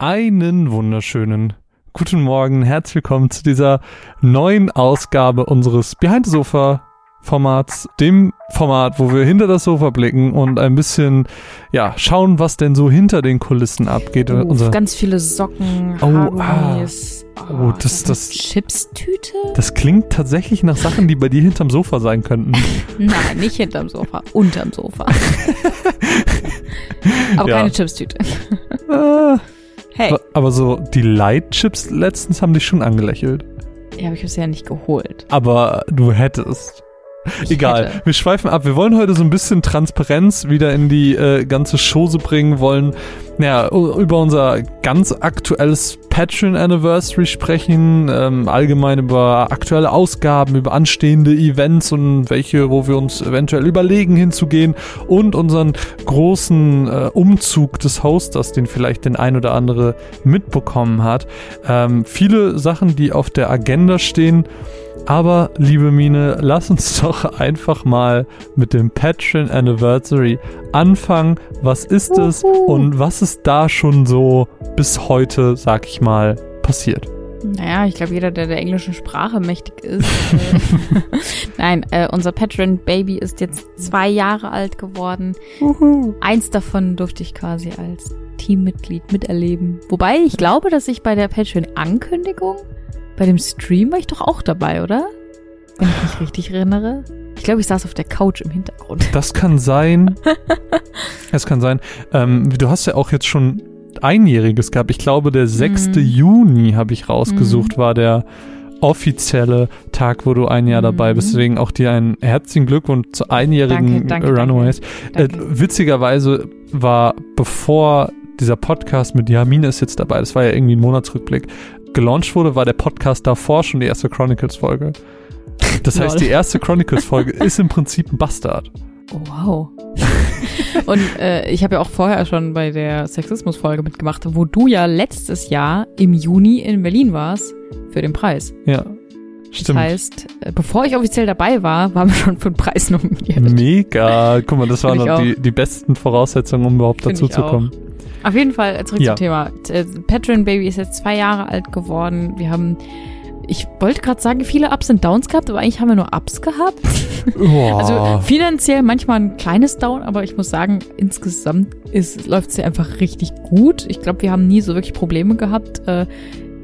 Einen wunderschönen guten Morgen, herzlich willkommen zu dieser neuen Ausgabe unseres Behind the Sofa Formats, dem Format, wo wir hinter das Sofa blicken und ein bisschen, ja, schauen, was denn so hinter den Kulissen abgeht. Oh, Unser, ganz viele Socken, Oh, Haargummis. Oh, das- ist das- eine Chipstüte? das klingt tatsächlich nach Sachen, die bei dir hinterm Sofa sein könnten. Nein, nicht hinterm Sofa, unterm Sofa. Aber Ja. keine Chipstüte. Äh, Hey, Aber so die Light Chips letztens haben dich schon angelächelt. ja, aber ich habe es ja nicht geholt. Aber du hättest. Ich Egal, hätte. wir schweifen ab. Wir wollen heute so ein bisschen Transparenz wieder in die äh, ganze Chose bringen, wollen ja, über unser ganz aktuelles Patreon Anniversary sprechen, ähm, allgemein über aktuelle Ausgaben, über anstehende Events und welche, wo wir uns eventuell überlegen hinzugehen und unseren großen äh, Umzug des Hosters, den vielleicht den ein oder andere mitbekommen hat. Ähm, viele Sachen, die auf der Agenda stehen. Aber, liebe Mine, lass uns doch einfach mal mit dem Patreon Anniversary anfangen. Was ist es und was ist da schon so bis heute, sag ich mal, passiert? Naja, ich glaube, jeder, der der englischen Sprache mächtig ist. Äh, Nein, äh, unser Patreon-Baby ist jetzt zwei Jahre alt geworden. Eins davon durfte ich quasi als Teammitglied miterleben. Wobei ich glaube, dass ich bei der Patreon-Ankündigung, bei dem Stream war ich doch auch dabei, oder? Wenn ich mich richtig erinnere. Ich glaube, ich saß auf der Couch im Hintergrund. Das kann sein. Es kann sein. Ähm, du hast ja auch jetzt schon Einjähriges gehabt. Ich glaube, der 6. Mhm. Juni habe ich rausgesucht, war der offizielle Tag, wo du ein Jahr dabei bist. Mhm. Deswegen auch dir einen herzlichen Glückwunsch zu einjährigen Danke, danke, Runaways. Äh, Danke. witzigerweise war bevor dieser Podcast mit Jamine ist jetzt dabei, das war ja irgendwie ein Monatsrückblick, gelauncht wurde, war der Podcast davor schon die erste Chronicles-Folge. Das heißt, die erste Chronicles-Folge ist im Prinzip ein Bastard. Oh, wow. Und äh, ich habe ja auch vorher schon bei der Sexismus-Folge mitgemacht, wo du ja letztes Jahr im Juni in Berlin warst für den Preis. Ja, Das stimmt. heißt, äh, bevor ich offiziell dabei war, waren wir schon für den Preis nominiert. Mega. Guck mal, das waren noch die, die besten Voraussetzungen, um überhaupt Find dazu zu kommen. Auf jeden Fall äh, zurück Ja. zum Thema. Äh, Patreon Baby ist jetzt zwei Jahre alt geworden. Wir haben, ich wollte gerade sagen, viele Ups und Downs gehabt, aber eigentlich haben wir nur Ups gehabt. Boah. Also finanziell manchmal ein kleines Down, aber ich muss sagen, insgesamt läuft es ja einfach richtig gut. Ich glaube, wir haben nie so wirklich Probleme gehabt, äh,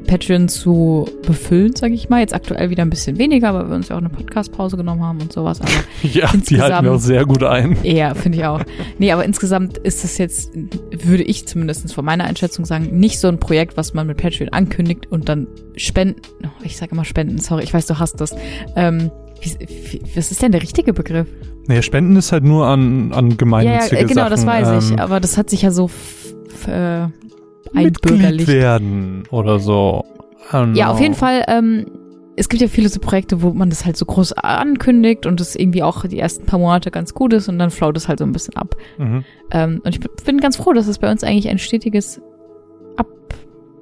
Patreon zu befüllen, sage ich mal. Jetzt aktuell wieder ein bisschen weniger, weil wir uns ja auch eine Podcast-Pause genommen haben und sowas. Aber ja, die halten wir auch sehr gut ein. eher, finde ich auch. Nee, aber insgesamt ist es jetzt, würde ich zumindest von meiner Einschätzung sagen, nicht so ein Projekt, was man mit Patreon ankündigt und dann spenden. Oh, ich sage immer spenden, sorry, ich weiß, du hast das. Ähm, wie, wie, was ist denn der richtige Begriff? Naja, Spenden ist halt nur an, an Ja, ja, gemeinnützige äh, genau, das Sachen. weiß ich. ähm, Aber das hat sich ja so äh, einbürgerlich. werden oder so. Ja, auf jeden Fall. Ähm, es gibt ja viele so Projekte, wo man das halt so groß ankündigt und das irgendwie auch die ersten paar Monate ganz gut ist und dann flaut es halt so ein bisschen ab. Mhm. Ähm, und ich bin- bin ganz froh, dass es bei uns eigentlich ein stetiges Ab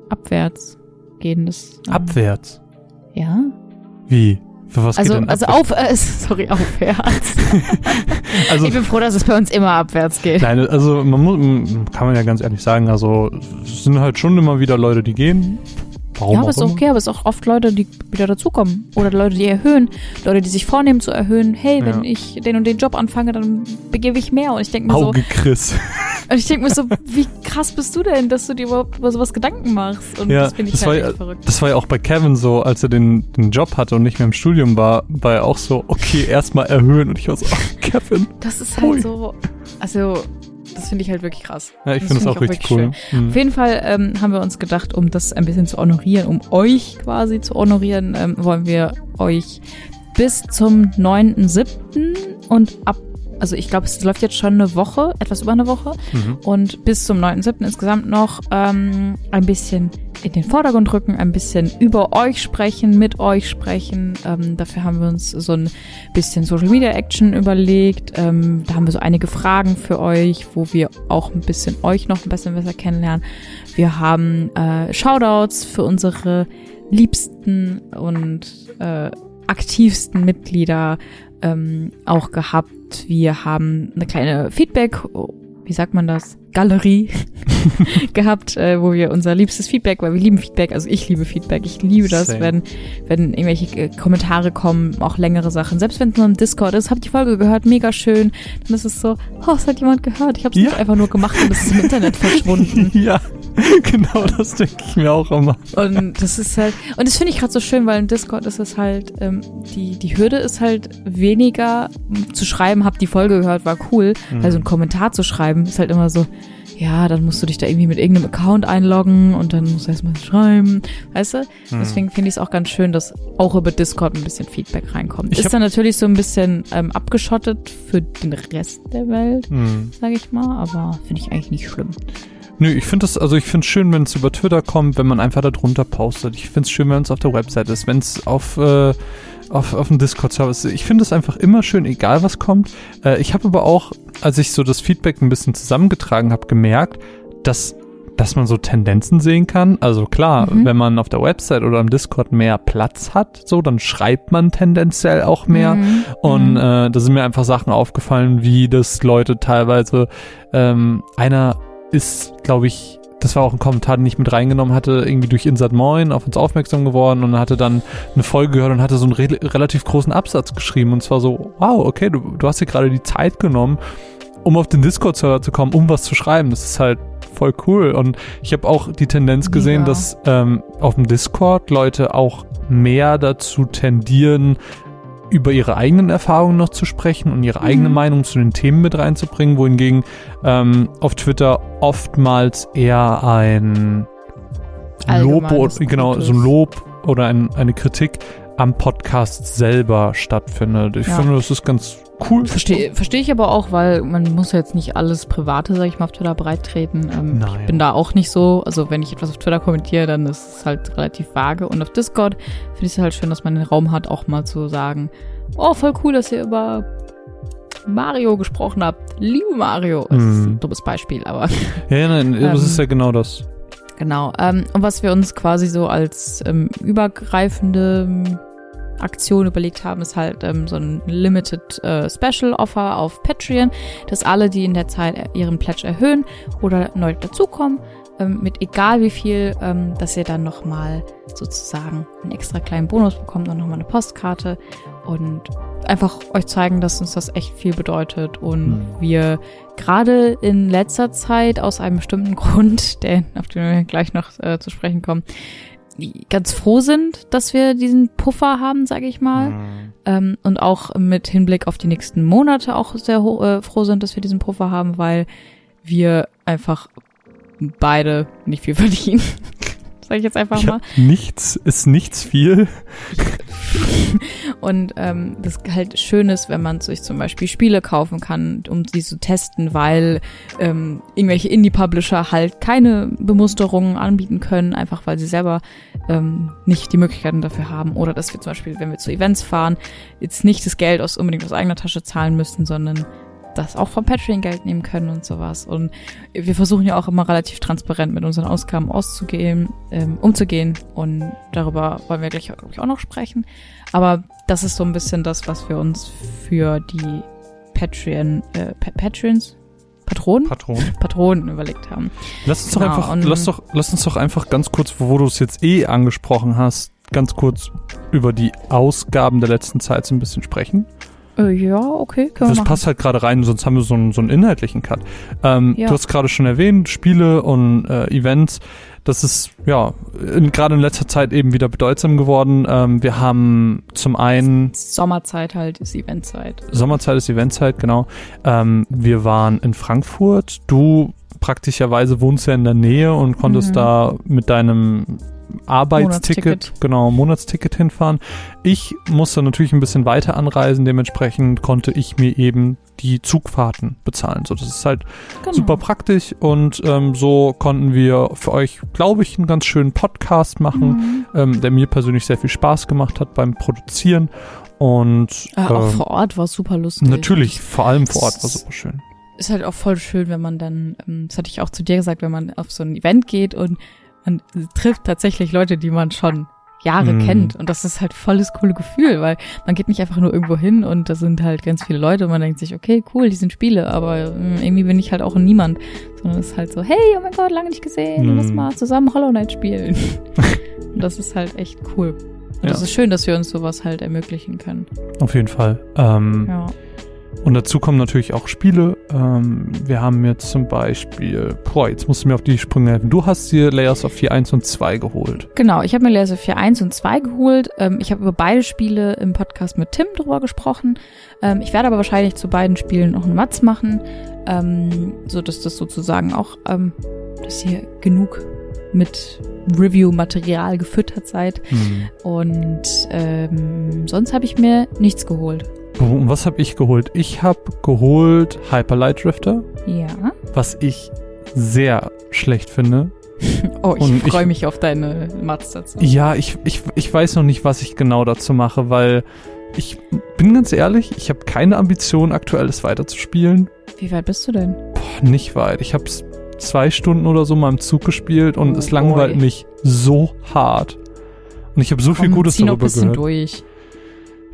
abwärts gehendes. ähm, Abwärts. Ja. Wie? Was Also, geht also abwärts? auf, äh, sorry, aufwärts. Also, ich bin froh, dass es bei uns immer abwärts geht. Nein, also man muss, kann man ja ganz ehrlich sagen, also es sind halt schon immer wieder Leute, die gehen. Warum Ja, aber auch ist immer. okay, aber es ist auch oft Leute, die wieder dazukommen. Oder Leute, die erhöhen. Leute, die sich vornehmen zu erhöhen. Hey, wenn Ja. ich den und den Job anfange, dann begebe ich mehr. Und ich denke mir so, Auge Chris. und ich denke mir so, wie krass bist du denn, dass du dir überhaupt über sowas Gedanken machst? Und Ja, das finde ich das halt war echt verrückt. Das war ja auch bei Kevin so, als er den, den Job hatte und nicht mehr im Studium war, war er auch so, okay, erstmal erhöhen. Und ich war so, ach, Kevin. Das ist halt Ui. so, also, das finde ich halt wirklich krass. Ja, ich finde das find auch auch richtig cool. Mhm. Auf jeden Fall ähm, haben wir uns gedacht, um das ein bisschen zu honorieren, um euch quasi zu honorieren, ähm, wollen wir euch bis zum 9.7. und ab, also ich glaube, es läuft jetzt schon eine Woche, etwas über eine Woche, Mhm. und bis zum 9.7. insgesamt noch ähm, ein bisschen in den Vordergrund rücken, ein bisschen über euch sprechen, mit euch sprechen. Ähm, dafür haben wir uns so ein bisschen Social Media Action überlegt. Ähm, da haben wir so einige Fragen für euch, wo wir auch ein bisschen euch noch ein bisschen besser kennenlernen. Wir haben äh, Shoutouts für unsere liebsten und äh, aktivsten Mitglieder ähm, auch gehabt. Wir haben eine kleine Feedback, wie sagt man das? Galerie gehabt, äh, wo wir unser liebstes Feedback, weil wir lieben Feedback, also ich liebe Feedback, ich liebe das, Same. wenn, wenn irgendwelche äh, Kommentare kommen, auch längere Sachen. Selbst wenn es nur im Discord ist, hab die Folge gehört, mega schön. Dann ist es so, oh, es hat jemand gehört. Ich habe es Ja. nicht einfach nur gemacht und es ist im Internet verschwunden. ja, genau das denke ich mir auch immer. Und das ist halt, und das finde ich gerade so schön, weil im Discord ist es halt, ähm, die, die Hürde ist halt weniger zu schreiben, hab die Folge gehört, war cool. Weil so ein Kommentar zu schreiben ist halt immer so, ja, dann musst du dich da irgendwie mit irgendeinem Account einloggen und dann musst du erstmal schreiben, weißt du? Mhm. Deswegen finde ich es auch ganz schön, dass auch über Discord ein bisschen Feedback reinkommt. Ich ist dann natürlich so ein bisschen ähm, abgeschottet für den Rest der Welt, Hm. sage ich mal, aber finde ich eigentlich nicht schlimm. Nö, ich finde das, also ich finde es schön, wenn es über Twitter kommt, wenn man einfach da drunter postet. Ich finde es schön, wenn es auf der Website ist, wenn es auf, äh, auf, auf dem Discord-Server ist. Ich finde es einfach immer schön, egal was kommt. Äh, ich habe aber auch, als ich so das Feedback ein bisschen zusammengetragen habe, gemerkt, dass dass man so Tendenzen sehen kann. Also klar, Mhm. wenn man auf der Website oder im Discord mehr Platz hat, so, dann schreibt man tendenziell auch mehr. Mhm. Und Mhm. äh, da sind mir einfach Sachen aufgefallen, wie das Leute teilweise, ähm, einer ist, glaube ich, das war auch ein Kommentar, den ich mit reingenommen hatte, irgendwie durch Insert Moin auf uns aufmerksam geworden und hatte dann eine Folge gehört und hatte so einen re relativ großen Absatz geschrieben und zwar so, wow, okay, du, du hast dir gerade die Zeit genommen, um auf den Discord-Server zu kommen, um was zu schreiben. Das ist halt voll cool. Und ich habe auch die Tendenz gesehen, Mega. dass ähm, auf dem Discord Leute auch mehr dazu tendieren, über ihre eigenen Erfahrungen noch zu sprechen und ihre eigene Mhm. Meinung zu den Themen mit reinzubringen, wohingegen ähm, auf Twitter oftmals eher ein Lob oder genau so ein Lob oder ein, eine Kritik am Podcast selber stattfindet. Ich Ja. finde, das ist ganz cool. Verstehe versteh ich aber auch, weil man muss ja jetzt nicht alles Private, sag ich mal, auf Twitter breittreten. Ähm, Nein. Ich bin da auch nicht so. Also wenn ich etwas auf Twitter kommentiere, dann ist es halt relativ vage. Und auf Discord finde ich es halt schön, dass man den Raum hat, auch mal zu sagen, oh, voll cool, dass ihr über Mario gesprochen habt. Liebe Mario. Das ist Mhm. ein dummes Beispiel, aber Ja, nein, das Ähm, ist ja genau das. Genau. Ähm, und was wir uns quasi so als ähm, übergreifende ähm, Aktion überlegt haben, ist halt ähm, so ein Limited äh, Special Offer auf Patreon, dass alle, die in der Zeit ihren Pledge erhöhen oder neu dazukommen, ähm, mit egal wie viel, ähm, dass ihr dann nochmal sozusagen einen extra kleinen Bonus bekommt und nochmal eine Postkarte und einfach euch zeigen, dass uns das echt viel bedeutet und Hm. wir gerade in letzter Zeit aus einem bestimmten Grund, der, auf den wir gleich noch äh, zu sprechen kommen, ganz froh sind, dass wir diesen Puffer haben, sage ich mal. Mhm. Ähm, und auch mit Hinblick auf die nächsten Monate auch sehr äh, froh sind, dass wir diesen Puffer haben, weil wir einfach beide nicht viel verdienen. Sag ich jetzt einfach Ich mal. nichts ist nichts viel. Und ähm, das halt schön ist, wenn man sich zum Beispiel Spiele kaufen kann, um sie zu testen, weil ähm, irgendwelche Indie-Publisher halt keine Bemusterungen anbieten können, einfach weil sie selber ähm, nicht die Möglichkeiten dafür haben. Oder dass wir zum Beispiel, wenn wir zu Events fahren, jetzt nicht das Geld aus unbedingt aus eigener Tasche zahlen müssen, sondern das auch vom Patreon Geld nehmen können und sowas. Und wir versuchen ja auch immer relativ transparent mit unseren Ausgaben auszugehen, ähm, umzugehen. Und darüber wollen wir gleich ich, auch noch sprechen. Aber das ist so ein bisschen das, was wir uns für die Patreon, äh, Pa- Patrons, Patronen? Patron. Patronen überlegt haben. Lass uns Genau, doch einfach, lass doch, lass uns doch einfach ganz kurz, wo du es jetzt eh angesprochen hast, ganz kurz über die Ausgaben der letzten Zeit so ein bisschen sprechen. Äh, ja, okay, können Das wir machen. passt halt gerade rein, sonst haben wir so einen, so einen inhaltlichen Cut. Ähm, Ja. Du hast gerade schon erwähnt, Spiele und äh, Events. Das ist ja in, gerade in letzter Zeit eben wieder bedeutsam geworden. Ähm, wir haben zum einen Sommerzeit halt, ist Eventzeit. Sommerzeit ist Eventzeit, genau. Ähm, wir waren in Frankfurt. Du praktischerweise wohnst ja in der Nähe und konntest Mhm. da mit deinem Arbeitsticket, Monatsticket. genau, Monatsticket hinfahren. Ich musste natürlich ein bisschen weiter anreisen, dementsprechend konnte ich mir eben die Zugfahrten bezahlen. So, das ist halt Genau. super praktisch und ähm, so konnten wir für euch, glaube ich, einen ganz schönen Podcast machen, Mhm. ähm, der mir persönlich sehr viel Spaß gemacht hat beim Produzieren und Äh, auch ähm, vor Ort war super lustig. Natürlich, vor allem vor Ort war super schön. ist halt auch voll schön, wenn man dann, ähm, das hatte ich auch zu dir gesagt, wenn man auf so ein Event geht und man trifft tatsächlich Leute, die man schon Jahre Mhm. kennt. Und das ist halt voll das coole Gefühl, weil man geht nicht einfach nur irgendwo hin und da sind halt ganz viele Leute und man denkt sich, okay, cool, die sind Spiele, aber mm, irgendwie bin ich halt auch ein Niemand. Sondern es ist halt so, hey, oh mein Gott, lange nicht gesehen, Mhm. lass mal zusammen Hollow Knight spielen. und das ist halt echt cool. Und Ja. das ist schön, dass wir uns sowas halt ermöglichen können. Auf jeden Fall. Ähm, Ja. Und dazu kommen natürlich auch Spiele. Ähm, wir haben jetzt zum Beispiel, boah, jetzt musst du mir auf die Sprünge helfen. Du hast dir Layers of 4 1 und 2 geholt. Genau, ich habe mir Layers of 4 1 und 2 geholt. Ähm, ich habe über beide Spiele im Podcast mit Tim drüber gesprochen. Ähm, ich werde aber wahrscheinlich zu beiden Spielen noch einen Matz machen, ähm, so dass das sozusagen auch, ähm, dass ihr genug mit Review-Material gefüttert seid. Hm. Und ähm, sonst habe ich mir nichts geholt. Und was habe ich geholt? Ich habe geholt Hyper Light Drifter, Ja. was ich sehr schlecht finde. Oh, ich freue mich auf deine Matz dazu. Ja, ich, ich, ich weiß noch nicht, was ich genau dazu mache, weil ich bin ganz ehrlich, ich habe keine Ambition, aktuell es weiterzuspielen. Wie weit bist du denn? Boah, nicht weit. Ich habe es zwei Stunden oder so mal im Zug gespielt und Oh es langweilt boy. mich so hart. Und ich habe so viel Komm, Gutes zieh noch ein darüber bisschen gehört. durch.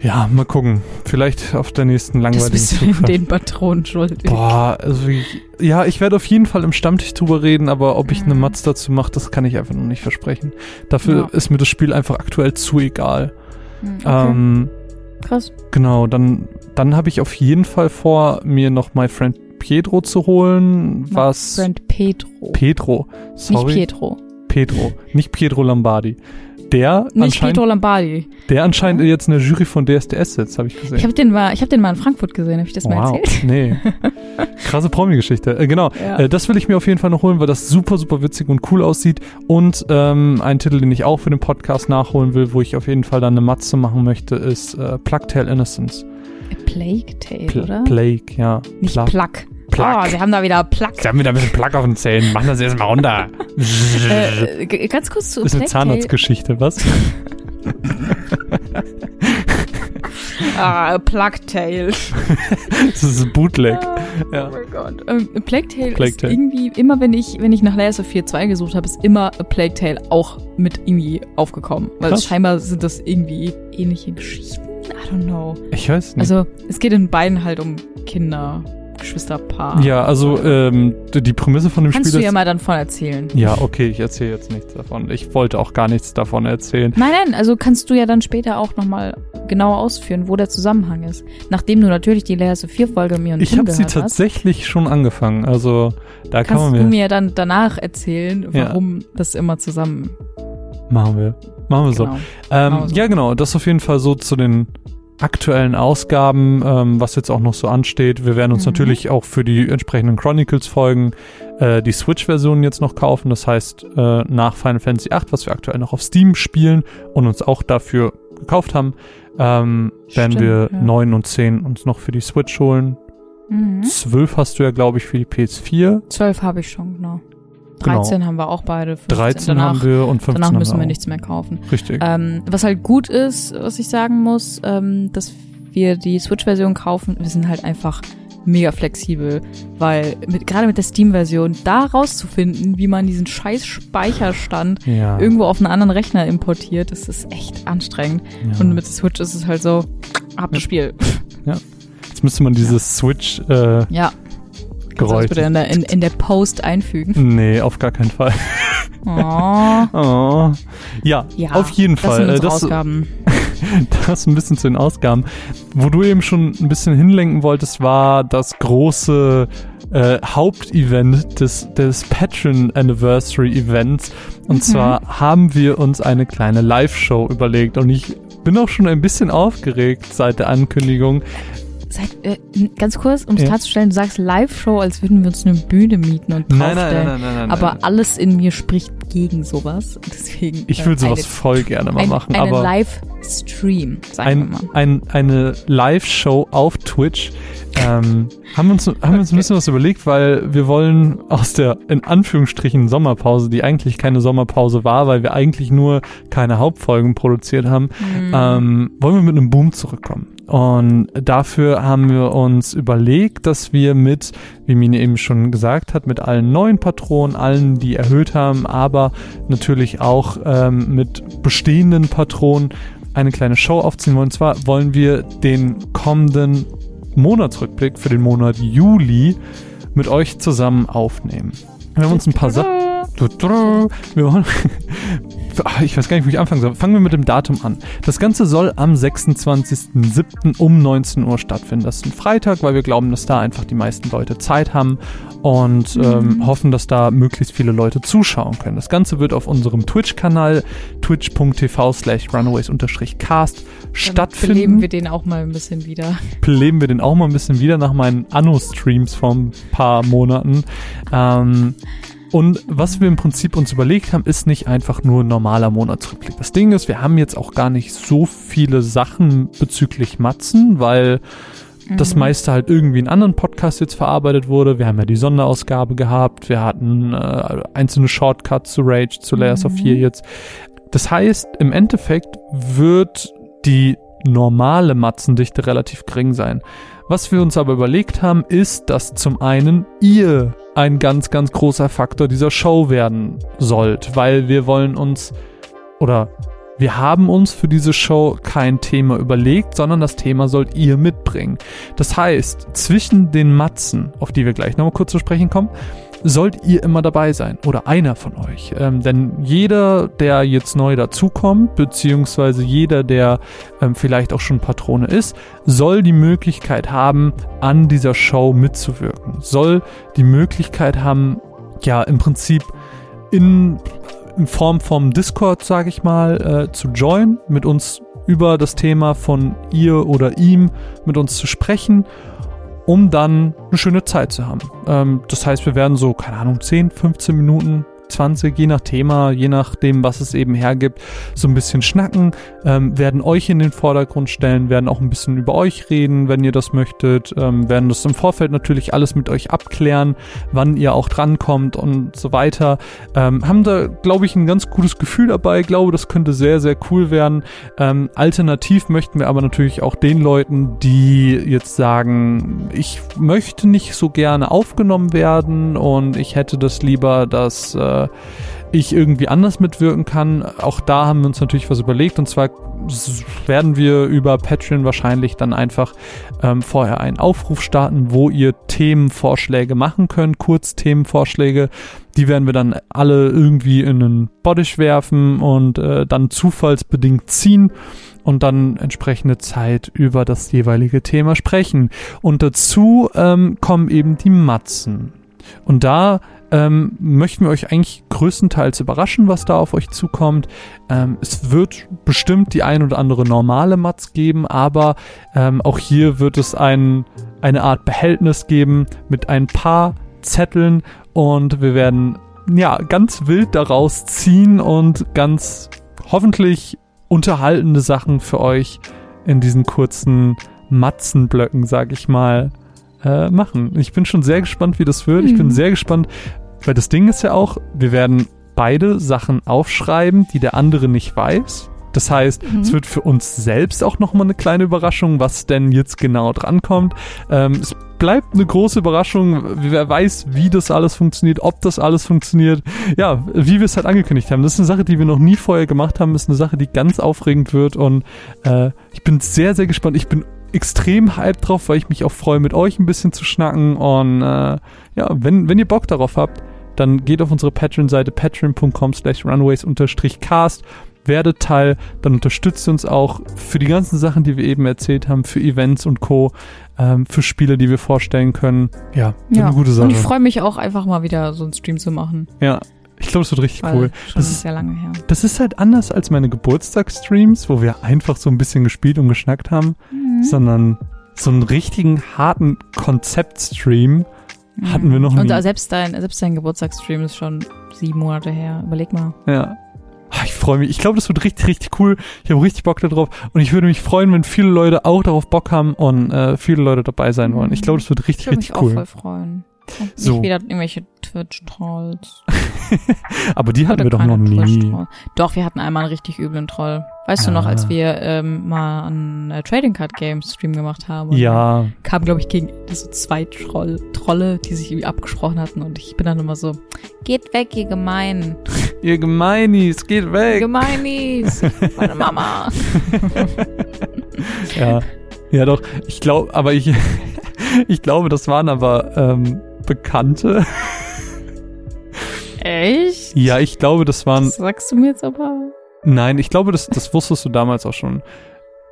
Ja, mal gucken. Vielleicht auf der nächsten Das langweiligen bist du in Zugfahrt. den Patronen schuldig. Boah, also ich, ja, ich werde auf jeden Fall im Stammtisch drüber reden, aber ob ich eine Mhm. Matz dazu mache, das kann ich einfach noch nicht versprechen. Dafür Ja. ist mir das Spiel einfach aktuell zu egal. Hm, Okay. Ähm, Krass. genau, dann, dann habe ich auf jeden Fall vor, mir noch My Friend Pedro zu holen. Was? Friend Pedro. Pedro. Sorry. Nicht Pietro. Pedro. Nicht Pietro Lombardi. Der Nicht anscheinend, Pietro Lombardi. der anscheinend jetzt in der Jury von DSDS sitzt, habe ich gesehen. Ich habe den mal, ich habe den mal in Frankfurt gesehen. Habe ich das mal wow. erzählt? Nee. Krasse Promi-Geschichte. Äh, genau. Ja. Äh, das will ich mir auf jeden Fall noch holen, weil das super, super witzig und cool aussieht. Und ähm, ein Titel, den ich auch für den Podcast nachholen will, wo ich auf jeden Fall dann eine Matze machen möchte, ist äh, Plague Tale Innocence. A Plague Tale, Pl oder? Plague, ja. Nicht Pla- Plug. Plug. Oh, sie haben da wieder Plug. Sie haben wieder ein bisschen Plack auf den Zähnen. Machen das erstmal runter. Äh, g- ganz kurz zu ist eine. Zahnarztgeschichte, was? Ah, Plug Tale. Das ist ein Bootleg. Ah, Ja. Oh mein Gott. Ähm, Plague Tale Plague ist Tale. irgendwie, immer wenn ich, wenn ich nach Layers of 4.2 gesucht habe, ist immer Plague Tale auch mit irgendwie aufgekommen. Weil Krass. scheinbar sind das irgendwie ähnliche Geschichten. I don't know. Ich weiß nicht. Also, es geht in beiden halt um Kinder, Geschwisterpaar. ja, also ähm, die Prämisse von dem Kannst Spiel du ja mal dann von erzählen. Ja, okay, ich erzähle jetzt nichts davon. Ich wollte auch gar nichts davon erzählen. Nein, nein, also kannst du ja dann später auch nochmal genauer ausführen, wo der Zusammenhang ist. Nachdem du natürlich die Layers of 4 Folge mir und Ich habe sie gehört hast, tatsächlich schon angefangen. Also da kann kannst man du mir... mir dann danach erzählen, Ja. warum das immer zusammen. Machen wir. Machen wir so. Genau. Ähm, Genau so. Ja, genau. Das auf jeden Fall so zu den aktuellen Ausgaben, ähm, was jetzt auch noch so ansteht. Wir werden uns Mhm. natürlich auch für die entsprechenden Chronicles-Folgen äh, die Switch-Version jetzt noch kaufen. Das heißt, äh, nach Final Fantasy VIII, was wir aktuell noch auf Steam spielen und uns auch dafür gekauft haben, ähm, werden Stimmt, wir ja. 9 und 10 uns noch für die Switch holen. Mhm. 12 hast du ja, glaube ich, für die PS4. 12 habe ich schon, genau. Genau. 13 haben wir auch beide. 15. 13 danach, haben wir und 15 danach müssen wir auch. nichts mehr kaufen. Richtig. Ähm, was halt gut ist, was ich sagen muss, ähm, dass wir die Switch-Version kaufen. Wir sind halt einfach mega flexibel, weil mit, gerade mit der Steam-Version da rauszufinden, wie man diesen scheiß Speicherstand ja. irgendwo auf einen anderen Rechner importiert, das ist echt anstrengend. ja. Und mit der Switch ist es halt so, hab das Spiel. Jetzt müsste man dieses Switch äh, Ja. Kannst du Geräusch. bitte in der, in, in der Post einfügen? Nee, auf gar keinen Fall. Oh. Oh. Ja, Ja, auf jeden Das Fall. sind Äh, Das, Ausgaben. das ein bisschen zu den Ausgaben. Wo du eben schon ein bisschen hinlenken wolltest, war das große äh, Hauptevent des, des Patron Anniversary Events. Und Mhm. zwar haben wir uns eine kleine Live-Show überlegt. Und ich bin auch schon ein bisschen aufgeregt seit der Ankündigung. Seit, äh, ganz kurz, um es Ja. klarzustellen, du sagst Live-Show, als würden wir uns eine Bühne mieten und draufstellen. nein, nein. Aber alles in mir spricht gegen sowas. Deswegen. ich äh, will sowas eine, voll gerne mal ein, machen. Einen aber Live-Stream, sagen wir ein, mal. ein, eine Live-Show auf Twitch. Ähm, haben uns, haben uns ein bisschen was überlegt, weil wir wollen aus der, in Anführungsstrichen, Sommerpause, die eigentlich keine Sommerpause war, weil wir eigentlich nur keine Hauptfolgen produziert haben, Mhm. ähm, wollen wir mit einem Boom zurückkommen. und dafür haben wir uns überlegt, dass wir mit, wie Mine eben schon gesagt hat, mit allen neuen Patronen, allen, die erhöht haben, aber natürlich auch ähm, mit bestehenden Patronen eine kleine Show aufziehen wollen. Und zwar wollen wir den kommenden Monatsrückblick für den Monat Juli mit euch zusammen aufnehmen. Wir haben uns ein paar Sachen. Wollen, ich weiß gar nicht, wo ich anfangen soll. Fangen wir mit dem Datum an. Das Ganze soll am 26.07. um 19 Uhr stattfinden. Das ist ein Freitag, weil wir glauben, dass da einfach die meisten Leute Zeit haben und mhm. ähm, hoffen, dass da möglichst viele Leute zuschauen können. Das Ganze wird auf unserem Twitch-Kanal twitch.tv slash runaways-cast stattfinden. Beleben wir den auch mal ein bisschen wieder. Beleben wir den auch mal ein bisschen wieder nach meinen Anno-Streams vor ein paar Monaten. Ähm, und was wir im Prinzip uns überlegt haben, ist nicht einfach nur ein normaler Monatsrückblick. Das Ding ist, wir haben jetzt auch gar nicht so viele Sachen bezüglich Matzen, weil das mhm. meiste halt irgendwie in anderen Podcasts jetzt verarbeitet wurde. Wir haben ja die Sonderausgabe gehabt, wir hatten äh, einzelne Shortcuts zu Rage, zu Layers mhm. of Fear jetzt. Das heißt, im Endeffekt wird die normale Matzendichte relativ gering sein. Was wir uns aber überlegt haben, ist, dass zum einen ihr ein ganz, ganz großer Faktor dieser Show werden sollt, weil wir wollen uns oder wir haben uns für diese Show kein Thema überlegt, sondern das Thema sollt ihr mitbringen. Das heißt, zwischen den Matzen, auf die wir gleich nochmal kurz zu sprechen kommen, sollt ihr immer dabei sein oder einer von euch. Ähm, denn jeder, der jetzt neu dazukommt, beziehungsweise jeder, der ähm, vielleicht auch schon Patrone ist, soll die Möglichkeit haben, an dieser Show mitzuwirken. Soll die Möglichkeit haben, ja, im Prinzip in, in Form vom Discord, sage ich mal, äh, zu joinen, mit uns über das Thema von ihr oder ihm mit uns zu sprechen um dann eine schöne Zeit zu haben. Ähm, das heißt, wir werden so, keine Ahnung, 10, 15 Minuten 20, je nach Thema, je nachdem, was es eben hergibt, so ein bisschen schnacken, ähm, werden euch in den Vordergrund stellen, werden auch ein bisschen über euch reden, wenn ihr das möchtet, ähm, werden das im Vorfeld natürlich alles mit euch abklären, wann ihr auch drankommt und so weiter. Ähm, haben da, glaube ich, ein ganz gutes Gefühl dabei, glaube, das könnte sehr, sehr cool werden. Ähm, alternativ möchten wir aber natürlich auch den Leuten, die jetzt sagen, ich möchte nicht so gerne aufgenommen werden und ich hätte das lieber, dass äh, ich irgendwie anders mitwirken kann. Auch da haben wir uns natürlich was überlegt und zwar werden wir über Patreon wahrscheinlich dann einfach ähm, vorher einen Aufruf starten, wo ihr Themenvorschläge machen könnt, Kurzthemenvorschläge. Die werden wir dann alle irgendwie in einen Bodish werfen und äh, dann zufallsbedingt ziehen und dann entsprechende Zeit über das jeweilige Thema sprechen. Und dazu ähm, kommen eben die Matzen. Und da ähm, möchten wir euch eigentlich größtenteils überraschen, was da auf euch zukommt. Ähm, es wird bestimmt die ein oder andere normale Mats geben, aber ähm, auch hier wird es ein, eine Art Behältnis geben mit ein paar Zetteln und wir werden ja ganz wild daraus ziehen und ganz hoffentlich unterhaltende Sachen für euch in diesen kurzen Matzenblöcken, sag ich mal, äh, machen. Ich bin schon sehr gespannt, wie das wird. Mhm. Ich bin mhm. sehr gespannt, weil das Ding ist ja auch, wir werden beide Sachen aufschreiben, die der andere nicht weiß. Das heißt, mhm. es wird für uns selbst auch nochmal eine kleine Überraschung, was denn jetzt genau drankommt. Ähm, es bleibt eine große Überraschung. Wer weiß, wie das alles funktioniert, ob das alles funktioniert. Ja, wie wir es halt angekündigt haben. Das ist eine Sache, die wir noch nie vorher gemacht haben. Das ist eine Sache, die ganz aufregend wird. Und äh, ich bin sehr, sehr gespannt. Ich bin extrem hyped drauf, weil ich mich auch freue, mit euch ein bisschen zu schnacken. Und äh, ja, wenn, wenn ihr Bock darauf habt, dann geht auf unsere Patreon-Seite patreon.com slash runways-cast, werdet Teil, dann unterstützt uns auch für die ganzen Sachen, die wir eben erzählt haben, für Events und Co., ähm, für Spiele, die wir vorstellen können. Ja, ja. eine gute Sache. Und ich freue mich auch einfach mal wieder so einen Stream zu machen. Ja, ich glaube, es wird richtig Weil cool. das ist sehr lange her. Das ist halt anders als meine Geburtstagsstreams, wo wir einfach so ein bisschen gespielt und geschnackt haben, mhm. sondern so einen richtigen harten Konzeptstream hatten wir noch nie. Und selbst dein, selbst dein Geburtstagsstream ist schon sieben Monate her. Überleg mal. Ja. Ah, ich freue mich. Ich glaube, das wird richtig, richtig cool. Ich habe richtig Bock darauf. Und ich würde mich freuen, wenn viele Leute auch darauf Bock haben und äh, viele Leute dabei sein wollen. Ich glaube, das wird richtig, richtig cool. Ich würde mich auch voll freuen. Und so. Nicht wieder irgendwelche Twitch-Trolls. Aber die hatten Oder wir doch noch nie. Doch, wir hatten einmal einen richtig üblen Troll. Weißt du noch, als wir ähm, mal einen äh, Trading Card Game Stream gemacht haben? Ja, Kamen, glaube ich, gegen so zwei Troll, Trolle, die sich irgendwie abgesprochen hatten. Und ich bin dann immer so, geht weg, ihr Gemeinen. ihr Gemeinis, geht weg. Gemeinis. Meine Mama. Ja, ja doch. Ich glaube, aber ich, ich glaube, das waren aber ähm, Bekannte. Echt? Ja, ich glaube, das waren. Das sagst du mir jetzt aber? Nein, ich glaube, das, das wusstest du damals auch schon.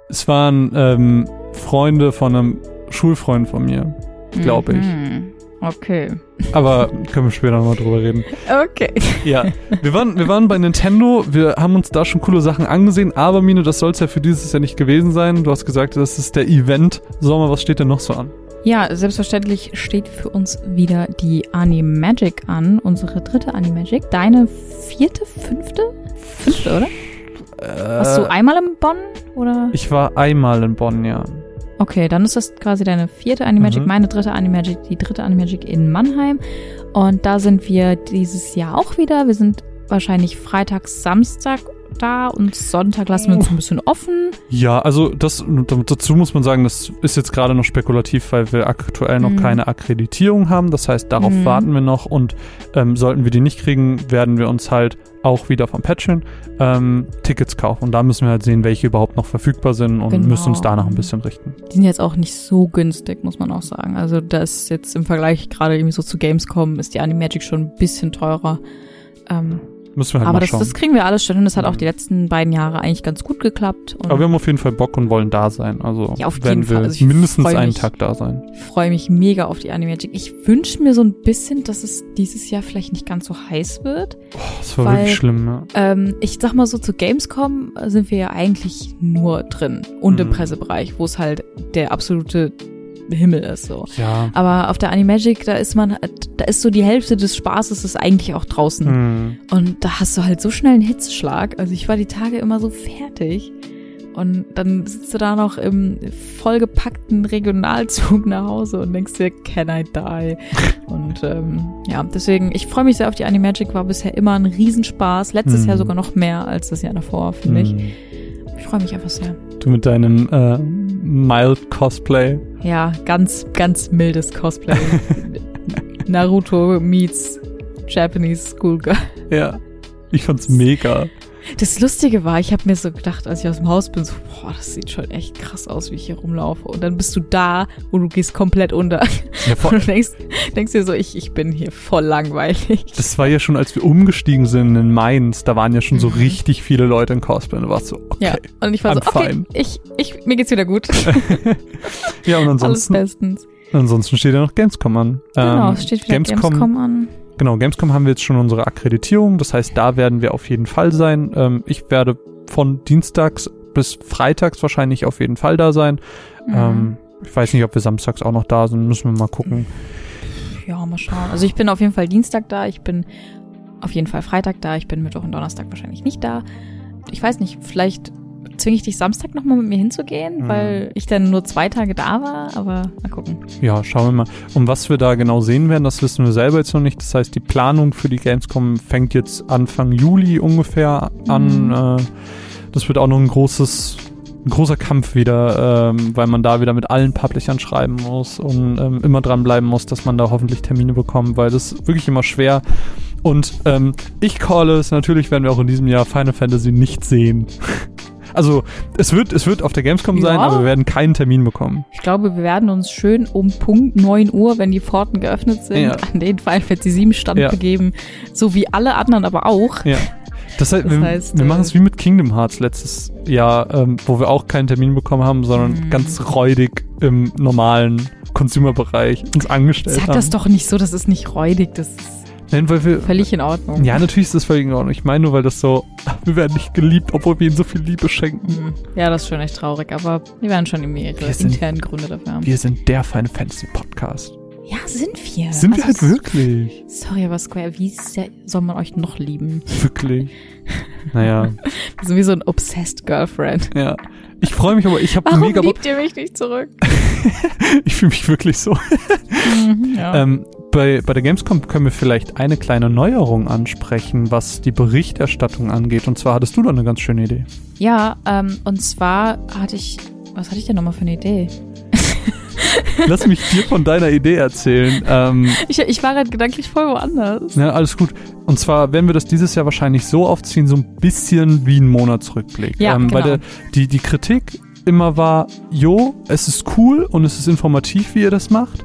Es waren ähm, Freunde von einem Schulfreund von mir, glaube ich. Mhm. Okay. Aber können wir später nochmal drüber reden. Okay. Ja, wir waren, wir waren bei Nintendo, wir haben uns da schon coole Sachen angesehen, aber Mine, das soll es ja für dieses Jahr nicht gewesen sein. Du hast gesagt, das ist der Event. Sommer, was steht denn noch so an? Ja, selbstverständlich steht für uns wieder die Animagic an, unsere dritte Animagic. Deine vierte, fünfte? Fünfte, oder? Warst du Äh, einmal in Bonn? Oder? ich war einmal in Bonn, ja. Okay, dann ist das quasi deine vierte Animagic, Mhm. meine dritte Animagic, die dritte Animagic in Mannheim. Und da sind wir dieses Jahr auch wieder. Wir sind wahrscheinlich Freitag, Samstag da und Sonntag lassen wir uns ein bisschen offen. Ja, also das dazu muss man sagen, das ist jetzt gerade noch spekulativ, weil wir aktuell noch Mhm. keine Akkreditierung haben. Das heißt, darauf Mhm. warten wir noch und ähm, sollten wir die nicht kriegen, werden wir uns halt auch wieder vom Patchen ähm, Tickets kaufen. Und da müssen wir halt sehen, welche überhaupt noch verfügbar sind und Genau. müssen uns danach ein bisschen richten. Die sind jetzt auch nicht so günstig, muss man auch sagen. Also das jetzt im Vergleich gerade irgendwie so zu Gamescom ist die Animagic schon ein bisschen teurer. Ähm, Müssen wir halt aber mal das, schauen. das kriegen wir alles schon und das hat auch Mhm. die letzten beiden Jahre eigentlich ganz gut geklappt. Und Aber wir haben auf jeden Fall Bock und wollen da sein. Also Ja, auf werden jeden wir Fall. Also mindestens einen mich. Tag da sein. Ich freue mich mega auf die Animagic. Ich wünsche mir so ein bisschen, dass es dieses Jahr vielleicht nicht ganz so heiß wird. Oh, das war Weil- wirklich schlimm. Ja. Ähm, ich sag mal so, zu Gamescom sind wir ja eigentlich nur drin und im Mhm. Pressebereich, wo es halt der absolute Himmel ist so. ja. Aber auf der Animagic, da ist man, da ist so die Hälfte des Spaßes ist eigentlich auch draußen. Hm. Und da hast du halt so schnell einen Hitzeschlag. Also ich war die Tage immer so fertig. Und dann sitzt du da noch im vollgepackten Regionalzug nach Hause und denkst dir, can I die? Und ähm, ja, deswegen, ich freue mich sehr auf die Animagic, war bisher immer ein Riesenspaß. Letztes Mhm. Jahr sogar noch mehr als das Jahr davor, finde ich. Hm. Ich freue mich einfach sehr. Du mit deinem äh, mild Cosplay. Ja, ganz, ganz mildes Cosplay. Naruto meets Japanese Schoolgirl. Ja. Ich fand's mega. Das Lustige war, ich habe mir so gedacht, als ich aus dem Haus bin, so, boah, das sieht schon echt krass aus, wie ich hier rumlaufe. Und dann bist du da und du gehst komplett unter. Ja, Und voll, du denkst, denkst dir so, ich, ich bin hier voll langweilig. das war ja schon, als wir umgestiegen sind in Mainz, da waren ja schon so Mhm. richtig viele Leute in Cosplay. Und du warst so, okay. Ja, und ich war so, okay, fine. ich, ich, mir geht's wieder gut. Ja, und Alles ansonsten, bestens. ansonsten steht ja noch Gamescom an. Genau, Ähm, es steht wieder Gamescom, an. Genau, Gamescom haben wir jetzt schon unsere Akkreditierung. Das heißt, da werden wir auf jeden Fall sein. Ähm, ich werde von Dienstags bis Freitags wahrscheinlich auf jeden Fall da sein. Mhm. Ähm, ich weiß nicht, ob wir samstags auch noch da sind. Müssen wir mal gucken. Ja, mal schauen. Also ich bin auf jeden Fall Dienstag da, ich bin auf jeden Fall Freitag da, ich bin Mittwoch und Donnerstag wahrscheinlich nicht da. Ich weiß nicht, vielleicht zwinge ich dich Samstag nochmal mit mir hinzugehen, Mhm. weil ich dann nur zwei Tage da war, aber mal gucken. Ja, schauen wir mal. Und was wir da genau sehen werden, das wissen wir selber jetzt noch nicht. Das heißt, die Planung für die Gamescom fängt jetzt Anfang Juli ungefähr an. Mhm. Äh, das wird auch noch ein großes, ein großer Kampf wieder, ähm, weil man da wieder mit allen Publishern schreiben muss und ähm, immer dranbleiben muss, dass man da hoffentlich Termine bekommt, weil das ist wirklich immer schwer. Und ähm, ich calle es, natürlich werden wir auch in diesem Jahr Final Fantasy nicht sehen. Also es wird, es wird auf der Gamescom sein, Ja. aber wir werden keinen Termin bekommen. Ich glaube, wir werden uns schön um Punkt 9 Uhr, wenn die Pforten geöffnet sind, Ja. an den Final Fantasy 7 Stand Ja. begeben, so wie alle anderen aber auch. Ja. Das heißt, Das wir, heißt, wir äh, machen es wie mit Kingdom Hearts letztes Jahr, ähm, wo wir auch keinen Termin bekommen haben, sondern Mhm. ganz räudig im normalen Consumer-Bereich uns angestellt Sag haben. das doch nicht so, das ist nicht räudig, das ist Nein, weil wir, völlig in Ordnung. ja, natürlich ist das völlig in Ordnung. Ich meine nur, weil das so, wir werden nicht geliebt, obwohl wir ihnen so viel Liebe schenken. Hm. Ja, das ist schon echt traurig, aber wir werden schon irgendwie ihre Wir sind- internen Gründe dafür haben. Wir sind der Final Fantasy Podcast. Ja, sind wir. Sind wir Also halt es- wirklich? Sorry, aber Square, wie sehr soll man euch noch lieben? Wirklich. Naja, So wie so ein obsessed Girlfriend. ja. Ich freue mich aber, ich habe Warum mega Bock. liebt ihr mich nicht zurück? Ich fühle mich wirklich so. Mhm, ja. Ähm, bei, bei der Gamescom können wir vielleicht eine kleine Neuerung ansprechen, was die Berichterstattung angeht. Und zwar hattest du da eine ganz schöne Idee. Ja, ähm, und zwar hatte ich, was hatte ich denn nochmal für eine Idee? Lass mich dir von deiner Idee erzählen. Ähm, Ich, ich war gerade gedanklich voll woanders. ja, alles gut. Und zwar werden wir das dieses Jahr wahrscheinlich so aufziehen, so ein bisschen wie ein Monatsrückblick. Ja, ähm, Weil genau. der, die, die Kritik immer war, jo, es ist cool und es ist informativ, wie ihr das macht.